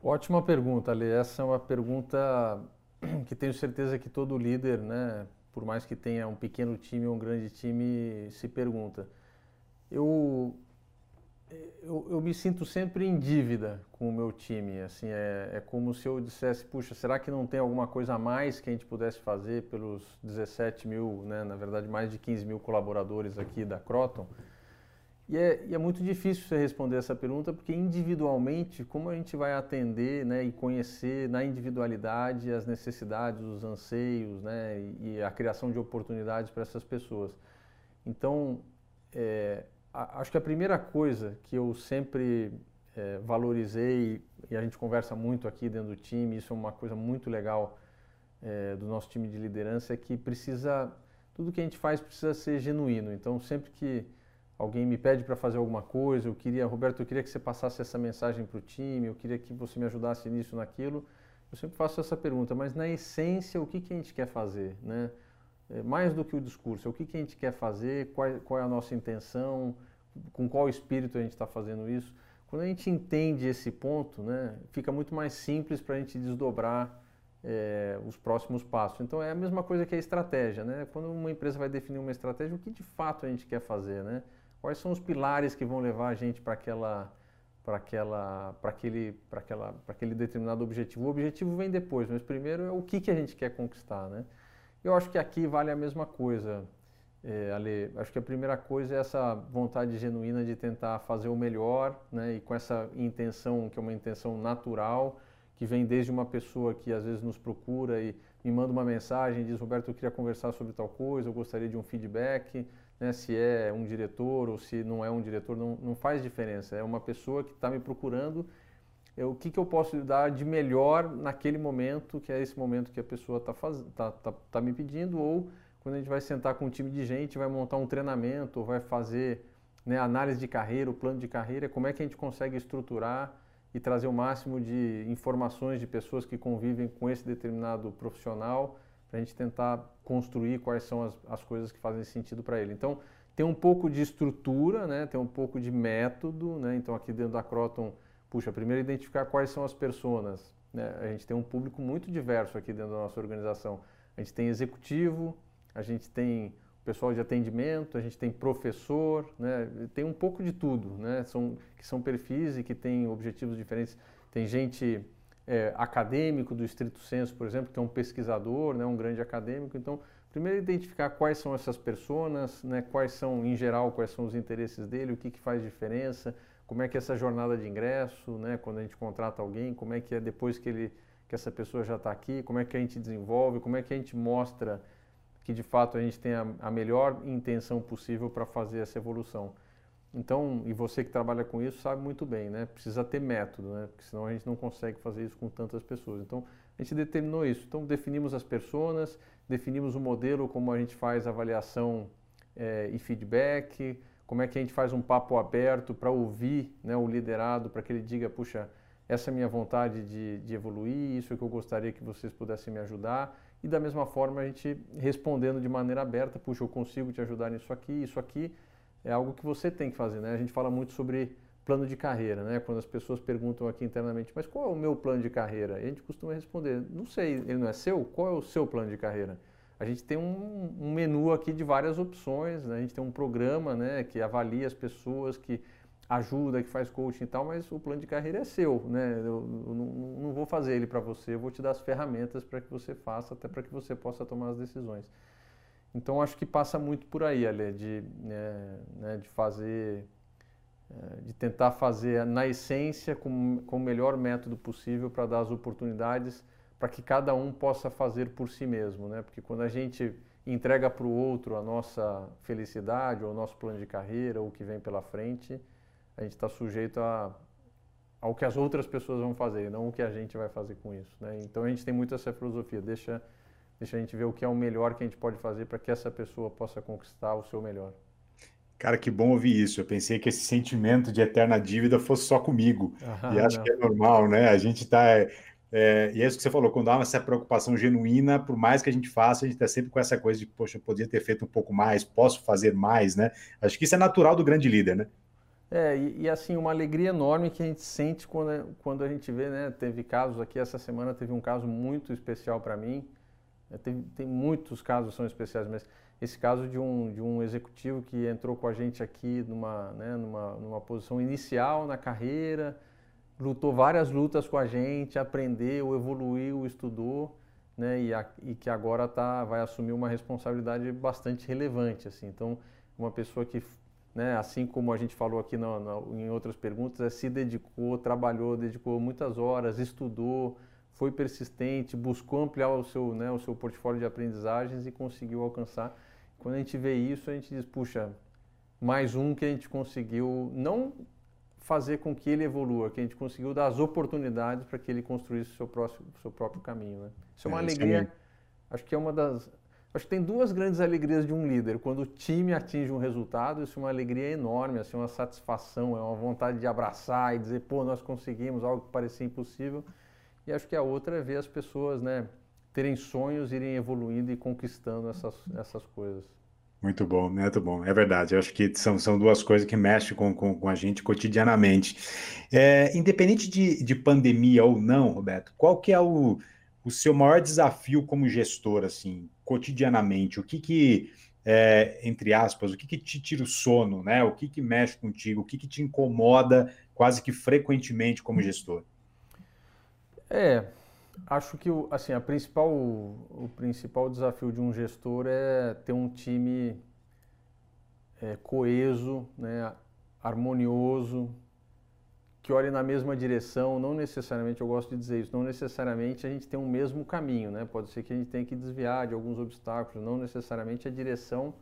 Speaker 2: Ótima pergunta, Ali. Essa é uma pergunta que tenho certeza que todo líder, né, por mais que tenha um pequeno time ou um grande time, se pergunta. Eu eu, eu, me sinto sempre em dívida com o meu time. Assim, é, é, como se eu dissesse, puxa, será que não tem alguma coisa a mais que a gente pudesse fazer pelos 17 mil, né, na verdade mais de 15 mil colaboradores aqui da Croton? E é, e é, muito difícil você responder essa pergunta, porque individualmente, como a gente vai atender né, e conhecer na individualidade as necessidades, os anseios né, e, a criação de oportunidades para essas pessoas. Então, é, acho que a primeira coisa que eu sempre é, valorizei, e a gente conversa muito aqui dentro do time, isso é uma coisa muito legal é, do nosso time de liderança, é que precisa, tudo que a gente faz precisa ser genuíno. Então, sempre que alguém me pede para fazer alguma coisa, eu queria, Roberto, eu queria que você passasse essa mensagem para o time, eu queria que você me ajudasse nisso, naquilo, eu sempre faço essa pergunta, mas na essência, o que, que a gente quer fazer, né? É, mais do que o discurso, o que, que a gente quer fazer, qual, qual é a nossa intenção, com qual espírito a gente está fazendo isso. Quando a gente entende esse ponto, né, fica muito mais simples para a gente desdobrar é, os próximos passos. Então é a mesma coisa que a estratégia, né? Quando uma empresa vai definir uma estratégia, o que de fato a gente quer fazer, né? Quais são os pilares que vão levar a gente para aquela para aquela para aquele para aquela para aquele determinado objetivo. O objetivo vem depois, mas primeiro é o que que a gente quer conquistar, né? Eu acho que aqui vale a mesma coisa, é, Ale. Acho que a primeira coisa é essa vontade genuína de tentar fazer o melhor, né? E com essa intenção, que é uma intenção natural, que vem desde uma pessoa que às vezes nos procura e me manda uma mensagem diz: Roberto, eu queria conversar sobre tal coisa, eu gostaria de um feedback. Né, se é um diretor ou se não é um diretor, não, não faz diferença. É uma pessoa que está me procurando é, o que, que eu posso dar de melhor naquele momento, que é esse momento que a pessoa está tá, tá, tá me pedindo, ou quando a gente vai sentar com um time de gente, vai montar um treinamento, vai fazer né, análise de carreira, o plano de carreira, como é que a gente consegue estruturar e trazer o máximo de informações de pessoas que convivem com esse determinado profissional, para a gente tentar construir quais são as, as coisas que fazem sentido para ele. Então, tem um pouco de estrutura, né, tem um pouco de método, né, então aqui dentro da Croton puxa, primeiro identificar quais são as pessoas. Né? A gente tem um público muito diverso aqui dentro da nossa organização. A gente tem executivo, a gente tem pessoal de atendimento, a gente tem professor, né? tem um pouco de tudo, né? são, que são perfis e que têm objetivos diferentes. Tem gente é, acadêmico do estrito senso, por exemplo, que é um pesquisador, né? um grande acadêmico. Então, primeiro identificar quais são essas pessoas, né? quais são, em geral, quais são os interesses dele, o que, que faz diferença, como é que é essa jornada de ingresso, né, quando a gente contrata alguém, como é que é depois que, ele, que essa pessoa já está aqui, como é que a gente desenvolve, como é que a gente mostra que de fato a gente tem a, a melhor intenção possível para fazer essa evolução. Então, e você que trabalha com isso sabe muito bem, né? Precisa ter método, né? Porque senão a gente não consegue fazer isso com tantas pessoas. Então, a gente determinou isso. Então, definimos as pessoas, definimos o modelo como a gente faz avaliação é, e feedback, como é que a gente faz um papo aberto para ouvir né, o liderado, para que ele diga, puxa, essa é a minha vontade de, de evoluir, isso é que eu gostaria que vocês pudessem me ajudar. E da mesma forma a gente respondendo de maneira aberta, puxa, eu consigo te ajudar nisso aqui, isso aqui é algo que você tem que fazer. Né? A gente fala muito sobre plano de carreira, né? quando as pessoas perguntam aqui internamente, mas qual é o meu plano de carreira? E a gente costuma responder, não sei, ele não é seu? Qual é o seu plano de carreira? a gente tem um, um menu aqui de várias opções, né? a gente tem um programa né, que avalia as pessoas, que ajuda, que faz coaching e tal, mas o plano de carreira é seu, né? Eu, eu não, não, vou fazer ele para você, eu vou te dar as ferramentas para que você faça, até para que você possa tomar as decisões. Então acho que passa muito por aí, Ale, de, né, né, de fazer é, de tentar fazer na essência com, com o melhor método possível para dar as oportunidades para que cada um possa fazer por si mesmo, né? Porque quando a gente entrega para o outro a nossa felicidade ou o nosso plano de carreira ou o que vem pela frente, a gente está sujeito a, ao que as outras pessoas vão fazer, não o que a gente vai fazer com isso, né? Então a gente tem muito essa filosofia, deixa deixa a gente ver o que é o melhor que a gente pode fazer para que essa pessoa possa conquistar o seu melhor.
Speaker 1: Cara, que bom ouvir isso. Eu pensei que esse sentimento de eterna dívida fosse só comigo. Ah, e acho não. que é normal, né? A gente está. É, é, e é isso que você falou, quando há essa preocupação genuína, por mais que a gente faça, a gente está sempre com essa coisa de, poxa, eu podia ter feito um pouco mais, posso fazer mais, né? Acho que isso é natural do grande líder, né?
Speaker 2: É, e, e, assim, uma alegria enorme que a gente sente quando, quando a gente vê, né? Teve casos aqui, essa semana teve um caso muito especial para mim. É, tem, tem muitos casos são especiais, mas esse caso de um, de um executivo que entrou com a gente aqui numa, né, numa, numa posição inicial na carreira, lutou várias lutas com a gente, aprendeu, evoluiu, estudou, né, e, a, e que agora tá, vai assumir uma responsabilidade bastante relevante. Assim. Então, uma pessoa que, né, assim como a gente falou aqui em outras perguntas, é, se dedicou, trabalhou, dedicou muitas horas, estudou, foi persistente, buscou ampliar o seu, né, o seu portfólio de aprendizagens e conseguiu alcançar quando a gente vê isso, a gente diz, puxa, mais um que a gente conseguiu não fazer com que ele evolua, que a gente conseguiu dar as oportunidades para que ele construísse o seu, próximo, seu próprio caminho. Né? Isso é uma é, alegria, é acho que é uma das... Acho que tem duas grandes alegrias de um líder. Quando o time atinge um resultado, isso é uma alegria enorme, assim, uma satisfação, é uma vontade de abraçar e dizer, pô, nós conseguimos algo que parecia impossível. E acho que a outra é ver as pessoas, né, terem sonhos, irem evoluindo e conquistando essas, essas coisas.
Speaker 1: Muito bom, muito bom. É verdade. Eu acho que são, são duas coisas que mexem com, com, com a gente cotidianamente. É, independente de, de pandemia ou não, Roberto, qual que é o, o seu maior desafio como gestor, assim, cotidianamente? O que que, é, entre aspas, o que que te tira o sono, né? O que que mexe contigo? O que que te incomoda quase que frequentemente como gestor?
Speaker 2: É, Acho que assim, a principal, o principal desafio de um gestor é ter um time é, coeso, né, harmonioso, que olhe na mesma direção. Não necessariamente, eu gosto de dizer isso, não necessariamente a gente tem um mesmo caminho. Né? Pode ser que a gente tenha que desviar de alguns obstáculos, não necessariamente a direção,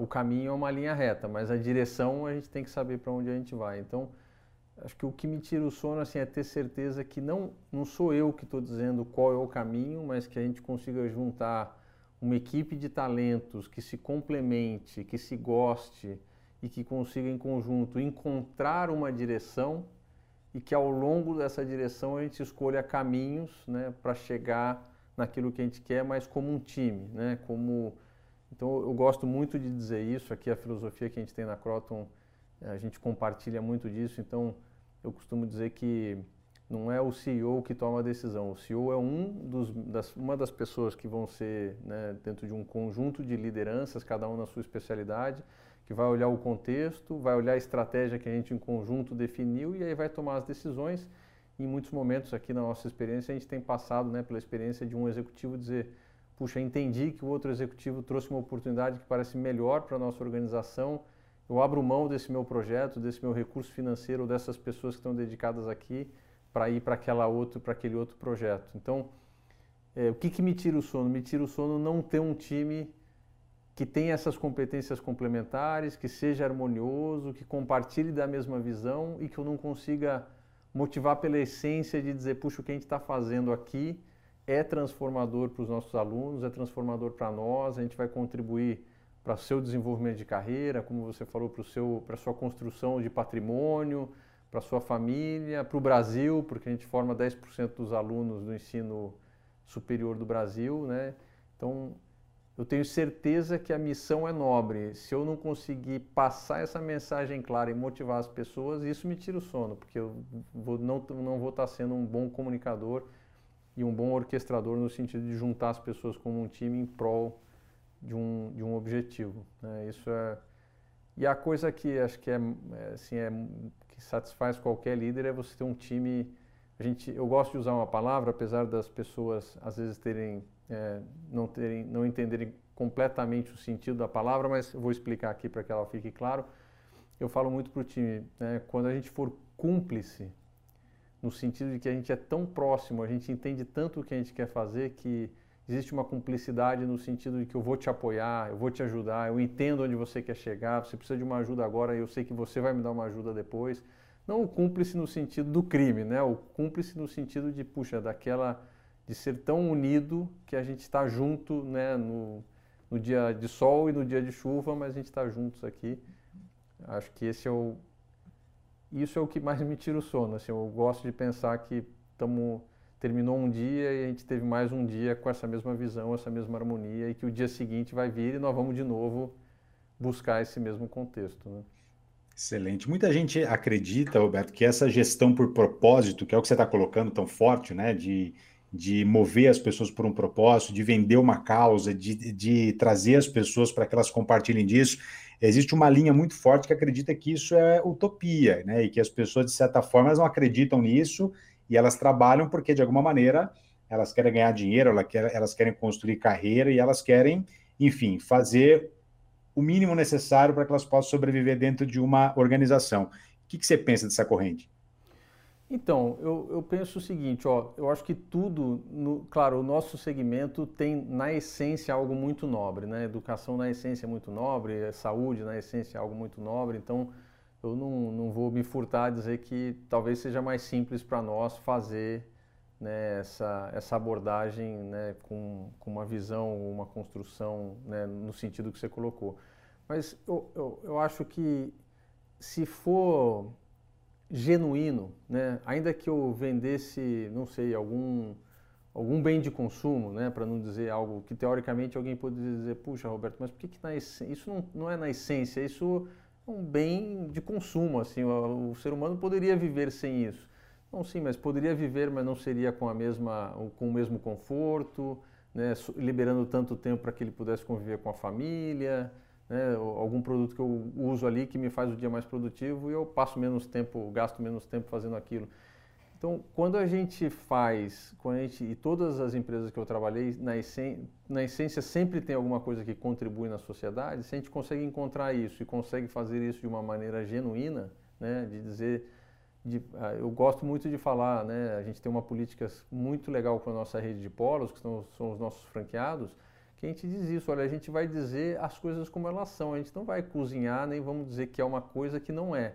Speaker 2: o caminho é uma linha reta, mas a direção a gente tem que saber para onde a gente vai. Então, acho que o que me tira o sono assim, é ter certeza que não, não sou eu que estou dizendo qual é o caminho, mas que a gente consiga juntar uma equipe de talentos que se complemente, que se goste e que consiga em conjunto encontrar uma direção e que ao longo dessa direção a gente escolha caminhos né, para chegar naquilo que a gente quer, mas como um time, né, como então eu gosto muito de dizer isso aqui a filosofia que a gente tem na Croton a gente compartilha muito disso, então eu costumo dizer que não é o CEO que toma a decisão. O CEO é um dos, das, uma das pessoas que vão ser né, dentro de um conjunto de lideranças, cada um na sua especialidade, que vai olhar o contexto, vai olhar a estratégia que a gente em conjunto definiu e aí vai tomar as decisões. Em muitos momentos aqui na nossa experiência, a gente tem passado né, pela experiência de um executivo dizer puxa, entendi que o outro executivo trouxe uma oportunidade que parece melhor para a nossa organização, eu abro mão desse meu projeto, desse meu recurso financeiro, dessas pessoas que estão dedicadas aqui para ir para aquela outro, para aquele outro projeto. Então, é, o que, que me tira o sono? Me tira o sono não ter um time que tenha essas competências complementares, que seja harmonioso, que compartilhe da mesma visão e que eu não consiga motivar pela essência de dizer, puxa, o que a gente está fazendo aqui é transformador para os nossos alunos, é transformador para nós, a gente vai contribuir para seu desenvolvimento de carreira, como você falou, para a sua construção de patrimônio, para sua família, para o Brasil, porque a gente forma 10% dos alunos do ensino superior do Brasil, né? Então, eu tenho certeza que a missão é nobre. Se eu não conseguir passar essa mensagem clara e motivar as pessoas, isso me tira o sono, porque eu vou, não, não vou estar sendo um bom comunicador e um bom orquestrador no sentido de juntar as pessoas como um time em prol de um, de um objetivo. Né? Isso é e a coisa que acho que é, é, assim é que satisfaz qualquer líder é você ter um time. A gente, eu gosto de usar uma palavra, apesar das pessoas às vezes terem é, não terem não entenderem completamente o sentido da palavra, mas eu vou explicar aqui para que ela fique claro. eu falo muito para o time, né, quando a gente for cúmplice, no sentido de que a gente é tão próximo, a gente entende tanto o que a gente quer fazer que existe uma cumplicidade no sentido de que eu vou te apoiar, eu vou te ajudar, eu entendo onde você quer chegar, você precisa de uma ajuda agora, eu sei que você vai me dar uma ajuda depois. Não o cúmplice no sentido do crime, né? O cúmplice no sentido de, puxa, daquela de ser tão unido que a gente está junto, né, no, no dia de sol e no dia de chuva, mas a gente está juntos aqui. Acho que esse é o isso é o que mais me tira o sono. Assim, eu gosto de pensar que tamo, terminou um dia e a gente teve mais um dia com essa mesma visão, essa mesma harmonia e que o dia seguinte vai vir e nós vamos de novo buscar esse mesmo contexto. Né?
Speaker 1: Excelente. Muita gente acredita, Roberto, que essa gestão por propósito, que é o que você está colocando tão forte, né, de, de mover as pessoas por um propósito, de vender uma causa, de, de trazer as pessoas para que elas compartilhem disso, existe uma linha muito forte que acredita que isso é utopia, né? E que as pessoas, de certa forma, não acreditam nisso e elas trabalham porque, de alguma maneira, elas querem ganhar dinheiro, elas querem construir carreira e elas querem, enfim, fazer o mínimo necessário para que elas possam sobreviver dentro de uma organização. O que, que você pensa dessa corrente?
Speaker 2: Então, eu, eu, penso o seguinte, ó, eu acho que tudo, no, claro, o nosso segmento tem na essência algo muito nobre, né? Educação na essência é muito nobre, saúde na essência é algo muito nobre, então eu não, não vou me furtar a dizer que talvez seja mais simples para nós fazer né, essa, essa abordagem né, com, com uma visão, uma construção né, no sentido que você colocou. Mas eu, eu, eu acho que se for genuíno, né? ainda que eu vendesse, não sei, algum, algum bem de consumo, né? para não dizer algo que teoricamente alguém poderia dizer, puxa Roberto, mas por que, que na isso não, não é na essência, isso um bem de consumo, assim, o, o, ser humano poderia viver sem isso. Não, sim, mas poderia viver, mas não seria com, a mesma, com o mesmo conforto, né? liberando tanto tempo para que ele pudesse conviver com a família, né, algum produto que eu uso ali que me faz o dia mais produtivo e eu passo menos tempo, gasto menos tempo fazendo aquilo. Então, quando a gente faz, quando a gente, e todas as empresas que eu trabalhei, na, na essência sempre tem alguma coisa que contribui na sociedade, se a gente consegue encontrar isso e consegue fazer isso de uma maneira genuína, né, de dizer, de, ah, eu gosto muito de falar, né, a gente tem uma política muito legal com a nossa rede de polos, que são, são os nossos franqueados, que a gente diz isso, olha, a gente vai dizer as coisas como elas são, a gente não vai cozinhar, nem vamos dizer que é uma coisa que não é.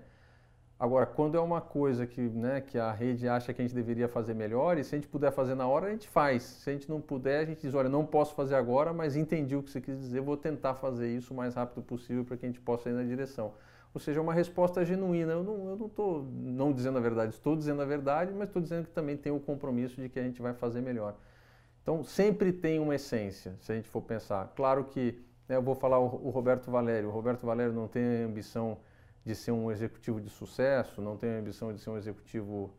Speaker 2: Agora, quando é uma coisa que, né, que a rede acha que a gente deveria fazer melhor, e se a gente puder fazer na hora, a gente faz. Se a gente não puder, a gente diz, olha, não posso fazer agora, mas entendi o que você quis dizer, vou tentar fazer isso o mais rápido possível para que a gente possa ir na direção. Ou seja, uma resposta genuína. Eu não estou não, não dizendo a verdade, estou dizendo a verdade, mas estou dizendo que também tem o compromisso de que a gente vai fazer melhor. Então, sempre tem uma essência, se a gente for pensar. Claro que né, eu vou falar o, o, Roberto Valério. O Roberto Valério não tem ambição de ser um executivo de sucesso, não tem a ambição de ser um executivo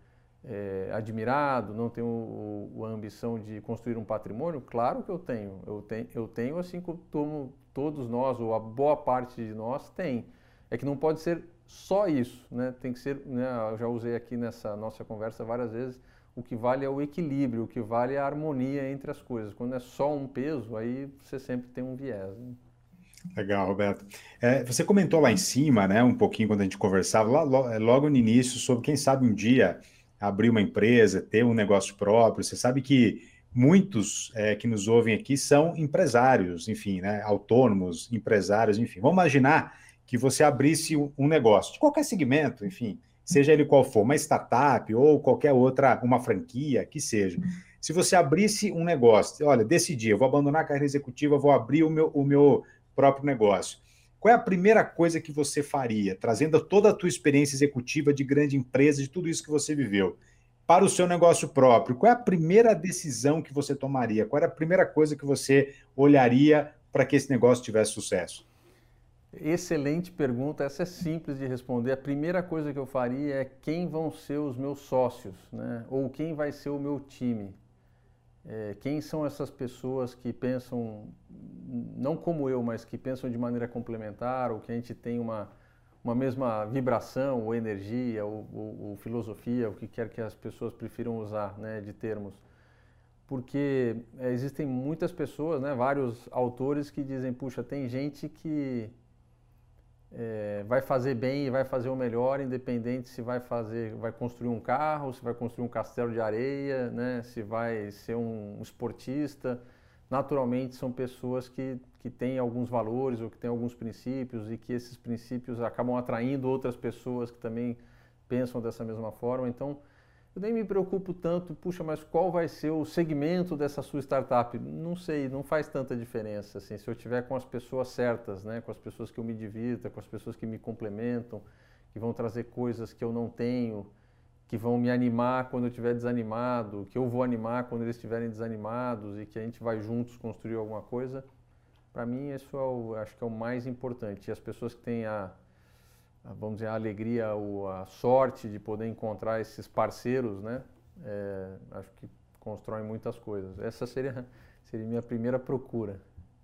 Speaker 2: é, admirado, não tem o, o, a ambição de construir um patrimônio. Claro que eu tenho. Eu tenho, eu tenho assim como todos nós, ou a boa parte de nós tem. É que não pode ser só isso, né? Tem que ser, né, eu já usei aqui nessa nossa conversa várias vezes, o que vale é o equilíbrio, o que vale é a harmonia entre as coisas. Quando é só um peso, aí você sempre tem um viés. Né?
Speaker 1: Legal, Roberto. É, você comentou lá em cima, né, um pouquinho quando a gente conversava, lá, é, logo no início, sobre quem sabe um dia abrir uma empresa, ter um negócio próprio. Você sabe que muitos é, que nos ouvem aqui são empresários, enfim, né, autônomos, empresários, enfim. Vamos imaginar que você abrisse um negócio, de qualquer segmento, enfim, seja ele qual for, uma startup ou qualquer outra, uma franquia, que seja. Se você abrisse um negócio, olha, decidi, eu vou abandonar a carreira executiva, vou abrir o meu, o meu próprio negócio. Qual é a primeira coisa que você faria, trazendo toda a tua experiência executiva de grande empresa, de tudo isso que você viveu, para o seu negócio próprio? Qual é a primeira decisão que você tomaria? Qual era a primeira coisa que você olharia para que esse negócio tivesse sucesso?
Speaker 2: Excelente pergunta, essa é simples de responder. A primeira coisa que eu faria é quem vão ser os meus sócios, né? ou quem vai ser o meu time. É, quem são essas pessoas que pensam, não como eu, mas que pensam de maneira complementar, ou que a gente tem uma, uma mesma vibração, ou energia, ou, ou, ou filosofia, o que quer que as pessoas prefiram usar né, de termos. Porque é, existem muitas pessoas, né, vários autores que dizem, puxa, tem gente que é, vai fazer bem e vai fazer o melhor, independente se vai fazer, vai construir um carro, se vai construir um castelo de areia, né? se vai ser um esportista. Naturalmente são pessoas que, que têm alguns valores ou que têm alguns princípios e que esses princípios acabam atraindo outras pessoas que também pensam dessa mesma forma. Então, eu nem me preocupo tanto, puxa, mas qual vai ser o segmento dessa sua startup? Não sei, não faz tanta diferença. Assim, se eu tiver com as pessoas certas, né, com as pessoas que eu me divirta, com as pessoas que me complementam, que vão trazer coisas que eu não tenho, que vão me animar quando eu estiver desanimado, que eu vou animar quando eles estiverem desanimados e que a gente vai juntos construir alguma coisa. Para mim, isso é o, acho que é o mais importante. E as pessoas que têm a, vamos dizer, a alegria, a sorte de poder encontrar esses parceiros, né? É, acho que constroem muitas coisas. Essa seria, seria minha primeira procura.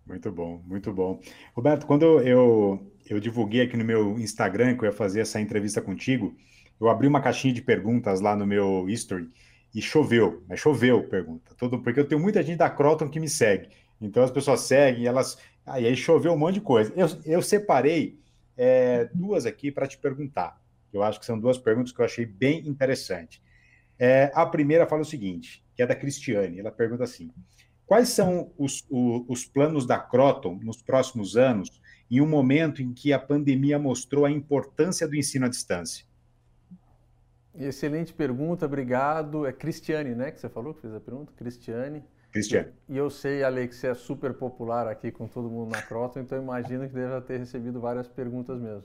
Speaker 1: Muito bom, muito bom. Roberto, quando eu, eu divulguei aqui no meu Instagram que eu ia fazer essa entrevista contigo, eu abri uma caixinha de perguntas lá no meu history e choveu, mas choveu pergunta. Todo, porque eu tenho muita gente da Croton que me segue. Então as pessoas seguem, elas. Aí, aí choveu um monte de coisa. Eu, eu separei é, duas aqui para te perguntar. Eu acho que são duas perguntas que eu achei bem interessante. É, a primeira fala o seguinte, que é da Cristiane. Ela pergunta assim: quais são os, o, os planos da Croton nos próximos anos, em um momento em que a pandemia mostrou a importância do ensino à distância?
Speaker 2: Excelente pergunta, obrigado. É Cristiane, né, que você falou que fez a pergunta? Cristiane.
Speaker 1: Cristiano.
Speaker 2: E eu sei, Ale, que você é super popular aqui com todo mundo na Croton, então imagino que deve ter recebido várias perguntas mesmo.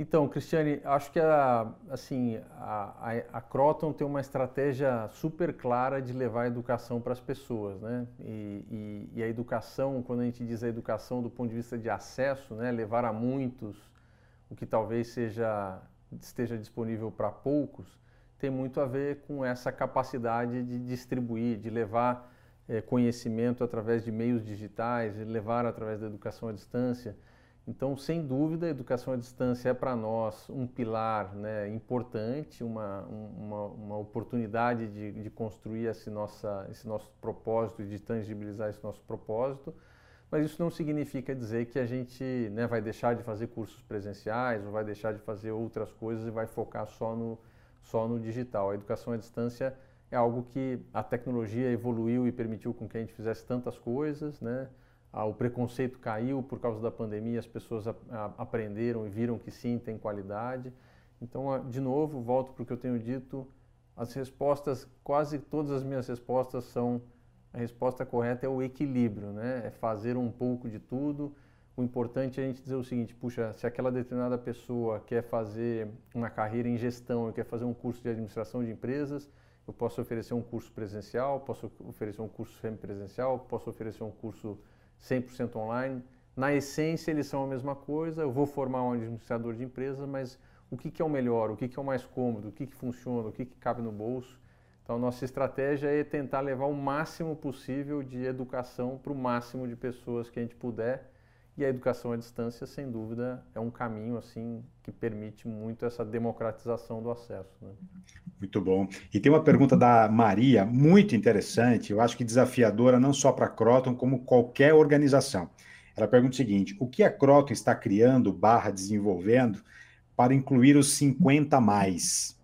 Speaker 2: Então, Cristiane, acho que a, assim, a, a, a Croton tem uma estratégia super clara de levar a educação para as pessoas, né? E, e, e, a educação, quando a gente diz a educação do ponto de vista de acesso, né? levar a muitos o que talvez seja, esteja disponível para poucos, tem muito a ver com essa capacidade de distribuir, de levar é, conhecimento através de meios digitais, levar através da educação à distância. Então, sem dúvida, a educação à distância é para nós um pilar né, importante, uma, uma, uma oportunidade de, de, construir esse, nossa, esse nosso propósito e de tangibilizar esse nosso propósito, mas isso não significa dizer que a gente né, vai deixar de fazer cursos presenciais ou vai deixar de fazer outras coisas e vai focar só no, só no digital. A educação à distância é algo que a tecnologia evoluiu e permitiu com que a gente fizesse tantas coisas, né? Ah, o preconceito caiu por causa da pandemia, as pessoas aprenderam e viram que sim, tem qualidade. Então, a, de novo, volto para o que eu tenho dito, as respostas, quase todas as minhas respostas são, a resposta correta é o equilíbrio, né? É fazer um pouco de tudo. O importante é a gente dizer o seguinte, puxa, se aquela determinada pessoa quer fazer uma carreira em gestão, quer fazer um curso de administração de empresas, eu posso oferecer um curso presencial, posso oferecer um curso semipresencial, posso oferecer um curso 100% online. Na essência, eles são a mesma coisa. Eu vou formar um administrador de empresas, mas o que, que é o melhor, o que, que é o mais cômodo, o que, que funciona, o que, que cabe no bolso. Então, nossa estratégia é tentar levar o máximo possível de educação para o máximo de pessoas que a gente puder e a educação à distância, sem dúvida, é um caminho assim que permite muito essa democratização do acesso. Né?
Speaker 1: Muito bom. E tem uma pergunta da Maria, muito interessante, eu acho que desafiadora não só para a Croton, como qualquer organização. Ela pergunta o seguinte: o que a Croton está criando barra desenvolvendo para incluir os 50 mais?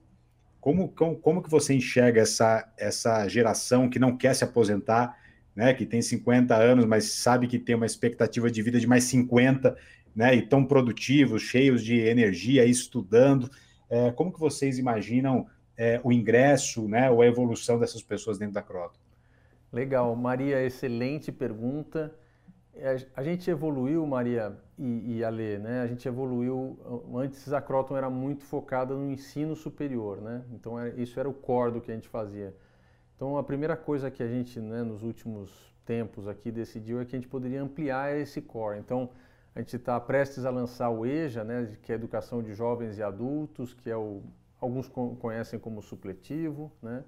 Speaker 1: Como, como, como que você enxerga essa, essa geração que não quer se aposentar né, que tem 50 anos, mas sabe que tem uma expectativa de vida de mais 50, né, e tão produtivos, cheios de energia, estudando. É, como que vocês imaginam é, o ingresso, né, ou a evolução dessas pessoas dentro da Croton?
Speaker 2: Legal, Maria, excelente pergunta. É, a gente evoluiu, Maria e, e Ale, né? A gente evoluiu. Antes a Croton era muito focada no ensino superior, né? Então era, isso era o core do que a gente fazia. Então, a primeira coisa que a gente, né, nos últimos tempos aqui decidiu é que a gente poderia ampliar esse core. Então, a gente está prestes a lançar o EJA, né, que é Educação de Jovens e Adultos, que é o, alguns conhecem como supletivo, né,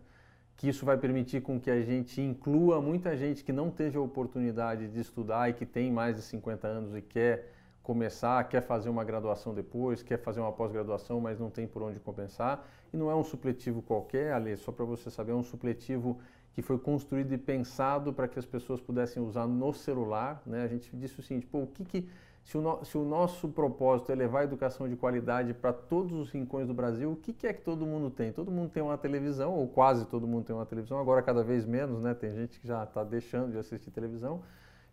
Speaker 2: que isso vai permitir com que a gente inclua muita gente que não teve a oportunidade de estudar e que tem mais de 50 anos e quer começar, quer fazer uma graduação depois, quer fazer uma pós-graduação, mas não tem por onde compensar. E não é um supletivo qualquer, Ale, só para você saber, é um supletivo que foi construído e pensado para que as pessoas pudessem usar no celular. Né? A gente disse o seguinte, pô, o que, que Se o, no, se o, nosso propósito é levar a educação de qualidade para todos os rincões do Brasil, o que, que, é que todo mundo tem? Todo mundo tem uma televisão, ou quase todo mundo tem uma televisão, agora cada vez menos, né? Tem gente que já está deixando de assistir televisão.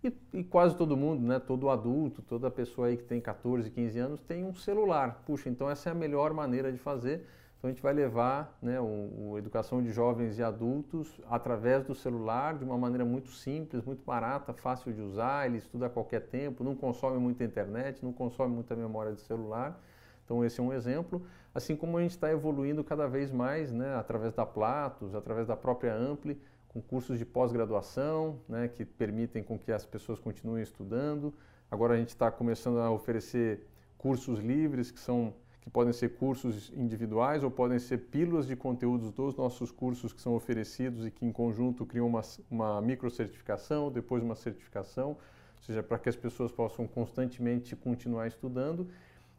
Speaker 2: E, e, quase todo mundo, né? Todo adulto, toda pessoa aí que tem 14, 15 anos tem um celular. Puxa, então essa é a melhor maneira de fazer. Então a gente vai levar né, o, o, educação de jovens e adultos através do celular de uma maneira muito simples, muito barata, fácil de usar, ele estuda a qualquer tempo, não consome muita internet, não consome muita memória de celular. Então esse é um exemplo. Assim como a gente está evoluindo cada vez mais, né, através da Platos, através da própria Ampli, com cursos de pós-graduação, né, que permitem com que as pessoas continuem estudando. Agora a gente está começando a oferecer cursos livres que são que podem ser cursos individuais ou podem ser pílulas de conteúdos dos nossos cursos que são oferecidos e que em conjunto criam uma, uma microcertificação, depois uma certificação, ou seja, para que as pessoas possam constantemente continuar estudando.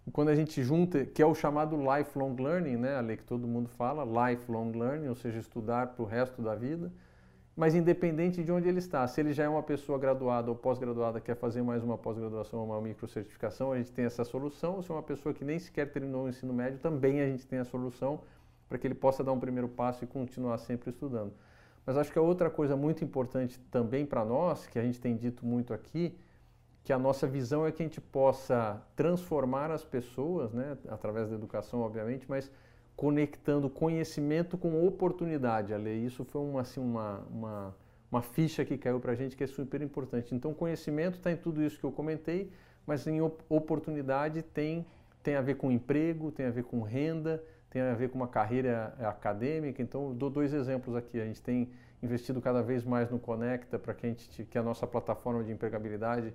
Speaker 2: E quando a gente junta, que é o chamado lifelong learning, né, a lei que todo mundo fala, lifelong learning, ou seja, estudar para o resto da vida, mas independente de onde ele está. Se ele já é uma pessoa graduada ou pós-graduada, quer fazer mais uma pós-graduação ou uma microcertificação, a gente tem essa solução. Se é uma pessoa que nem sequer terminou o ensino médio, também a gente tem a solução para que ele possa dar um primeiro passo e continuar sempre estudando. Mas acho que a outra coisa muito importante também para nós, que a gente tem dito muito aqui, que a nossa visão é que a gente possa transformar as pessoas, né, através da educação, obviamente, mas conectando conhecimento com oportunidade, Ale. Isso foi uma, assim, uma, uma, uma ficha que caiu para a gente que é super importante. Então, conhecimento está em tudo isso que eu comentei, mas em oportunidade tem, tem a ver com emprego, tem a ver com renda, tem a ver com uma carreira acadêmica. Então, dou dois exemplos aqui. A gente tem investido cada vez mais no Conecta para que que é a nossa plataforma de empregabilidade,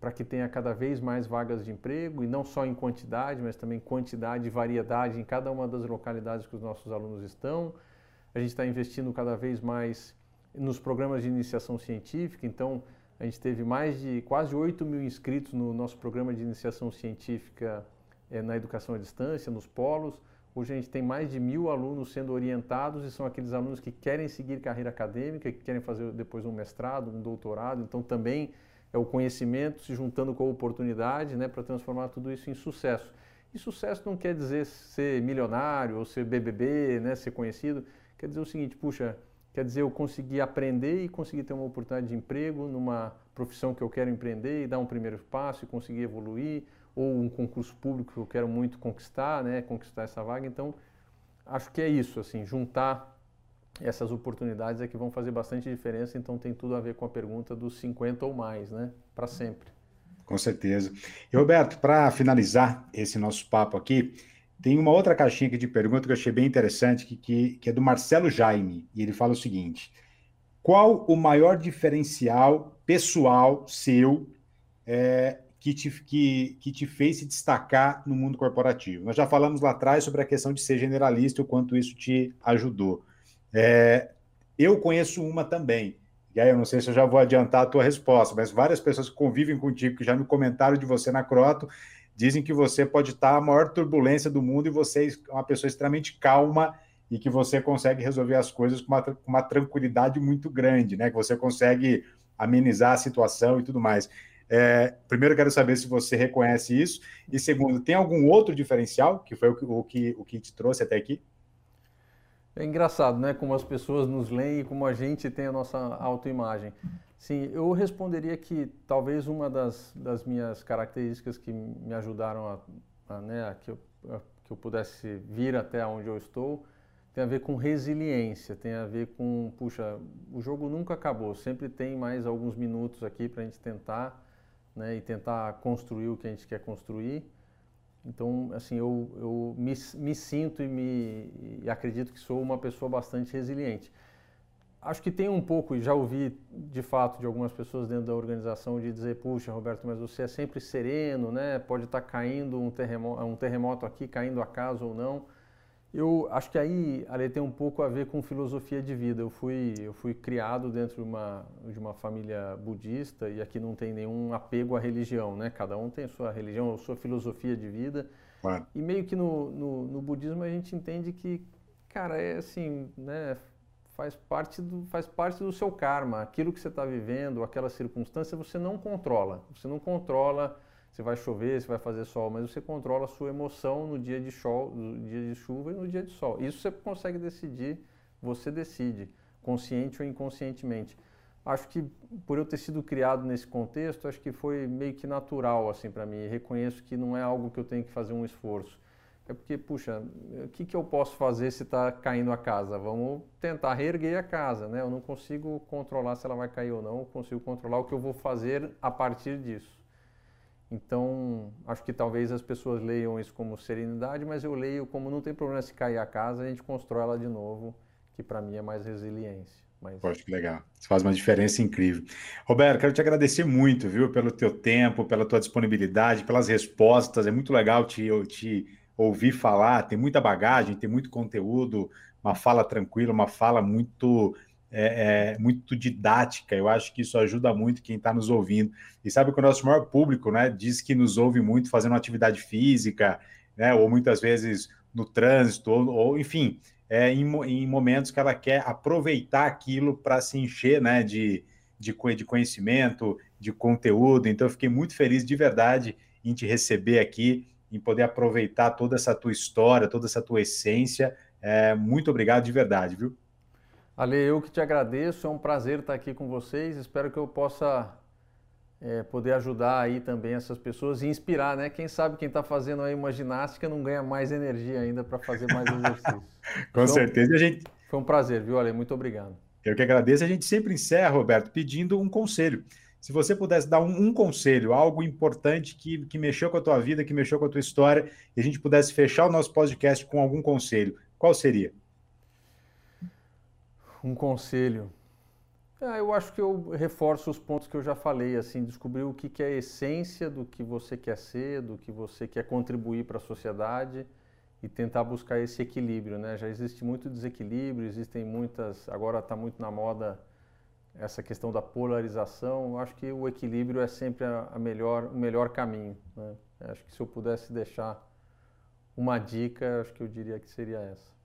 Speaker 2: para que tenha cada vez mais vagas de emprego, e não só em quantidade, mas também quantidade e variedade em cada uma das localidades que os nossos alunos estão. A gente está investindo cada vez mais nos programas de iniciação científica, então a gente teve mais de quase 8 mil inscritos no nosso programa de iniciação científica é, na educação à distância, nos polos. Hoje a gente tem mais de mil alunos sendo orientados e são aqueles alunos que querem seguir carreira acadêmica, que querem fazer depois um mestrado, um doutorado, então também é o conhecimento se juntando com a oportunidade né, para transformar tudo isso em sucesso. E sucesso não quer dizer ser milionário ou ser BBB, né, ser conhecido. Quer dizer o seguinte, puxa, quer dizer eu conseguir aprender e conseguir ter uma oportunidade de emprego numa profissão que eu quero empreender e dar um primeiro passo e conseguir evoluir, ou um concurso público que eu quero muito conquistar, né, conquistar essa vaga. Então, acho que é isso, assim, juntar essas oportunidades é que vão fazer bastante diferença, então tem tudo a ver com a pergunta dos 50 ou mais, né? Para sempre.
Speaker 1: Com certeza. E Roberto, para finalizar esse nosso papo aqui, tem uma outra caixinha aqui de pergunta que eu achei bem interessante, que, que, que é do Marcelo Jaime, e ele fala o seguinte: qual o maior diferencial pessoal seu é, que, te, que, que te fez se destacar no mundo corporativo? Nós já falamos lá atrás sobre a questão de ser generalista e o quanto isso te ajudou. É, eu conheço uma também. E aí eu não sei se eu já vou adiantar a tua resposta, mas várias pessoas que convivem contigo, que já me comentaram de você na Croto, dizem que você pode estar a maior turbulência do mundo e você é uma pessoa extremamente calma e que você consegue resolver as coisas com uma, com uma tranquilidade muito grande, né? Que você consegue amenizar a situação e tudo mais. É, primeiro, quero saber se você reconhece isso. E segundo, tem algum outro diferencial que foi o que, o que, o que te trouxe até aqui?
Speaker 2: É engraçado, né? Como as pessoas nos leem e como a gente tem a nossa autoimagem. Sim, eu responderia que talvez uma das, das minhas características que me ajudaram a, a, né, a que, eu, a, que eu pudesse vir até onde eu estou tem a ver com resiliência, tem a ver com, puxa, o jogo nunca acabou, sempre tem mais alguns minutos aqui para a gente tentar, né, e tentar construir o que a gente quer construir. Então, assim, eu, eu me, me sinto e, me, e acredito que sou uma pessoa bastante resiliente. Acho que tem um pouco, e já ouvi de fato de algumas pessoas dentro da organização de dizer, puxa, Roberto, mas você é sempre sereno, né? Pode estar caindo um terremoto, um terremoto aqui, caindo acaso ou não. Eu acho que aí, Ali, tem um pouco a ver com filosofia de vida. Eu fui, eu fui criado dentro de uma, de uma família budista e aqui não tem nenhum apego à religião, né? Cada um tem a sua religião, a sua filosofia de vida. Claro. E meio que no, no, no, budismo a gente entende que, cara, é assim, né? Faz parte, do, faz parte do seu karma. Aquilo que você está vivendo, aquela circunstância, você não controla. Você não controla se vai chover, se vai fazer sol, mas você controla a sua emoção no dia de, sol, no dia de chuva e no dia de sol. Isso você consegue decidir, você decide, consciente ou inconscientemente. Acho que por eu ter sido criado nesse contexto, acho que foi meio que natural assim para mim. Reconheço que não é algo que eu tenho que fazer um esforço. É porque, puxa, o que, que eu posso fazer se está caindo a casa? Vamos tentar reerguer a casa, né? Eu não consigo controlar se ela vai cair ou não, eu consigo controlar o que eu vou fazer a partir disso. Então, acho que talvez as pessoas leiam isso como serenidade, mas eu leio como não tem problema se cair a casa, a gente constrói ela de novo, que para mim é mais resiliência. Mas...
Speaker 1: Poxa, que legal. Isso faz uma diferença incrível. Roberto, quero te agradecer muito, viu, pelo teu tempo, pela tua disponibilidade, pelas respostas. É muito legal te, te ouvir falar, tem muita bagagem, tem muito conteúdo, uma fala tranquila, uma fala muito é, é, muito didática. Eu acho que isso ajuda muito quem está nos ouvindo. E sabe que o nosso maior público né, diz que nos ouve muito fazendo atividade física, né, ou muitas vezes no trânsito, ou, ou enfim, é, em, em, momentos que ela quer aproveitar aquilo para se encher né, de, de, de conhecimento, de conteúdo. Então, eu fiquei muito feliz de verdade em te receber aqui em poder aproveitar toda essa tua história, toda essa tua essência. É, muito obrigado de verdade, viu?
Speaker 2: Ale, eu que te agradeço, é um prazer estar aqui com vocês. Espero que eu possa é, poder ajudar aí também essas pessoas e inspirar, né? Quem sabe quem está fazendo aí uma ginástica não ganha mais energia ainda para fazer mais exercícios.
Speaker 1: com então, certeza, a gente.
Speaker 2: Foi um prazer, viu, Ale? Muito obrigado.
Speaker 1: Eu que agradeço. A gente sempre encerra, Roberto, pedindo um conselho. Se você pudesse dar um, um, conselho, algo importante que, que mexeu com a tua vida, que mexeu com a tua história, e a gente pudesse fechar o nosso podcast com algum conselho, qual seria?
Speaker 2: Um conselho. Ah, eu acho que eu reforço os pontos que eu já falei, assim, descobrir o que, que é a essência do que você quer ser, do que você quer contribuir para a sociedade e tentar buscar esse equilíbrio, né? Já existe muito desequilíbrio, existem muitas, agora está muito na moda essa questão da polarização, eu acho que o equilíbrio é sempre a, a melhor, o melhor caminho. Né? Acho que se eu pudesse deixar uma dica, acho que eu diria que seria essa.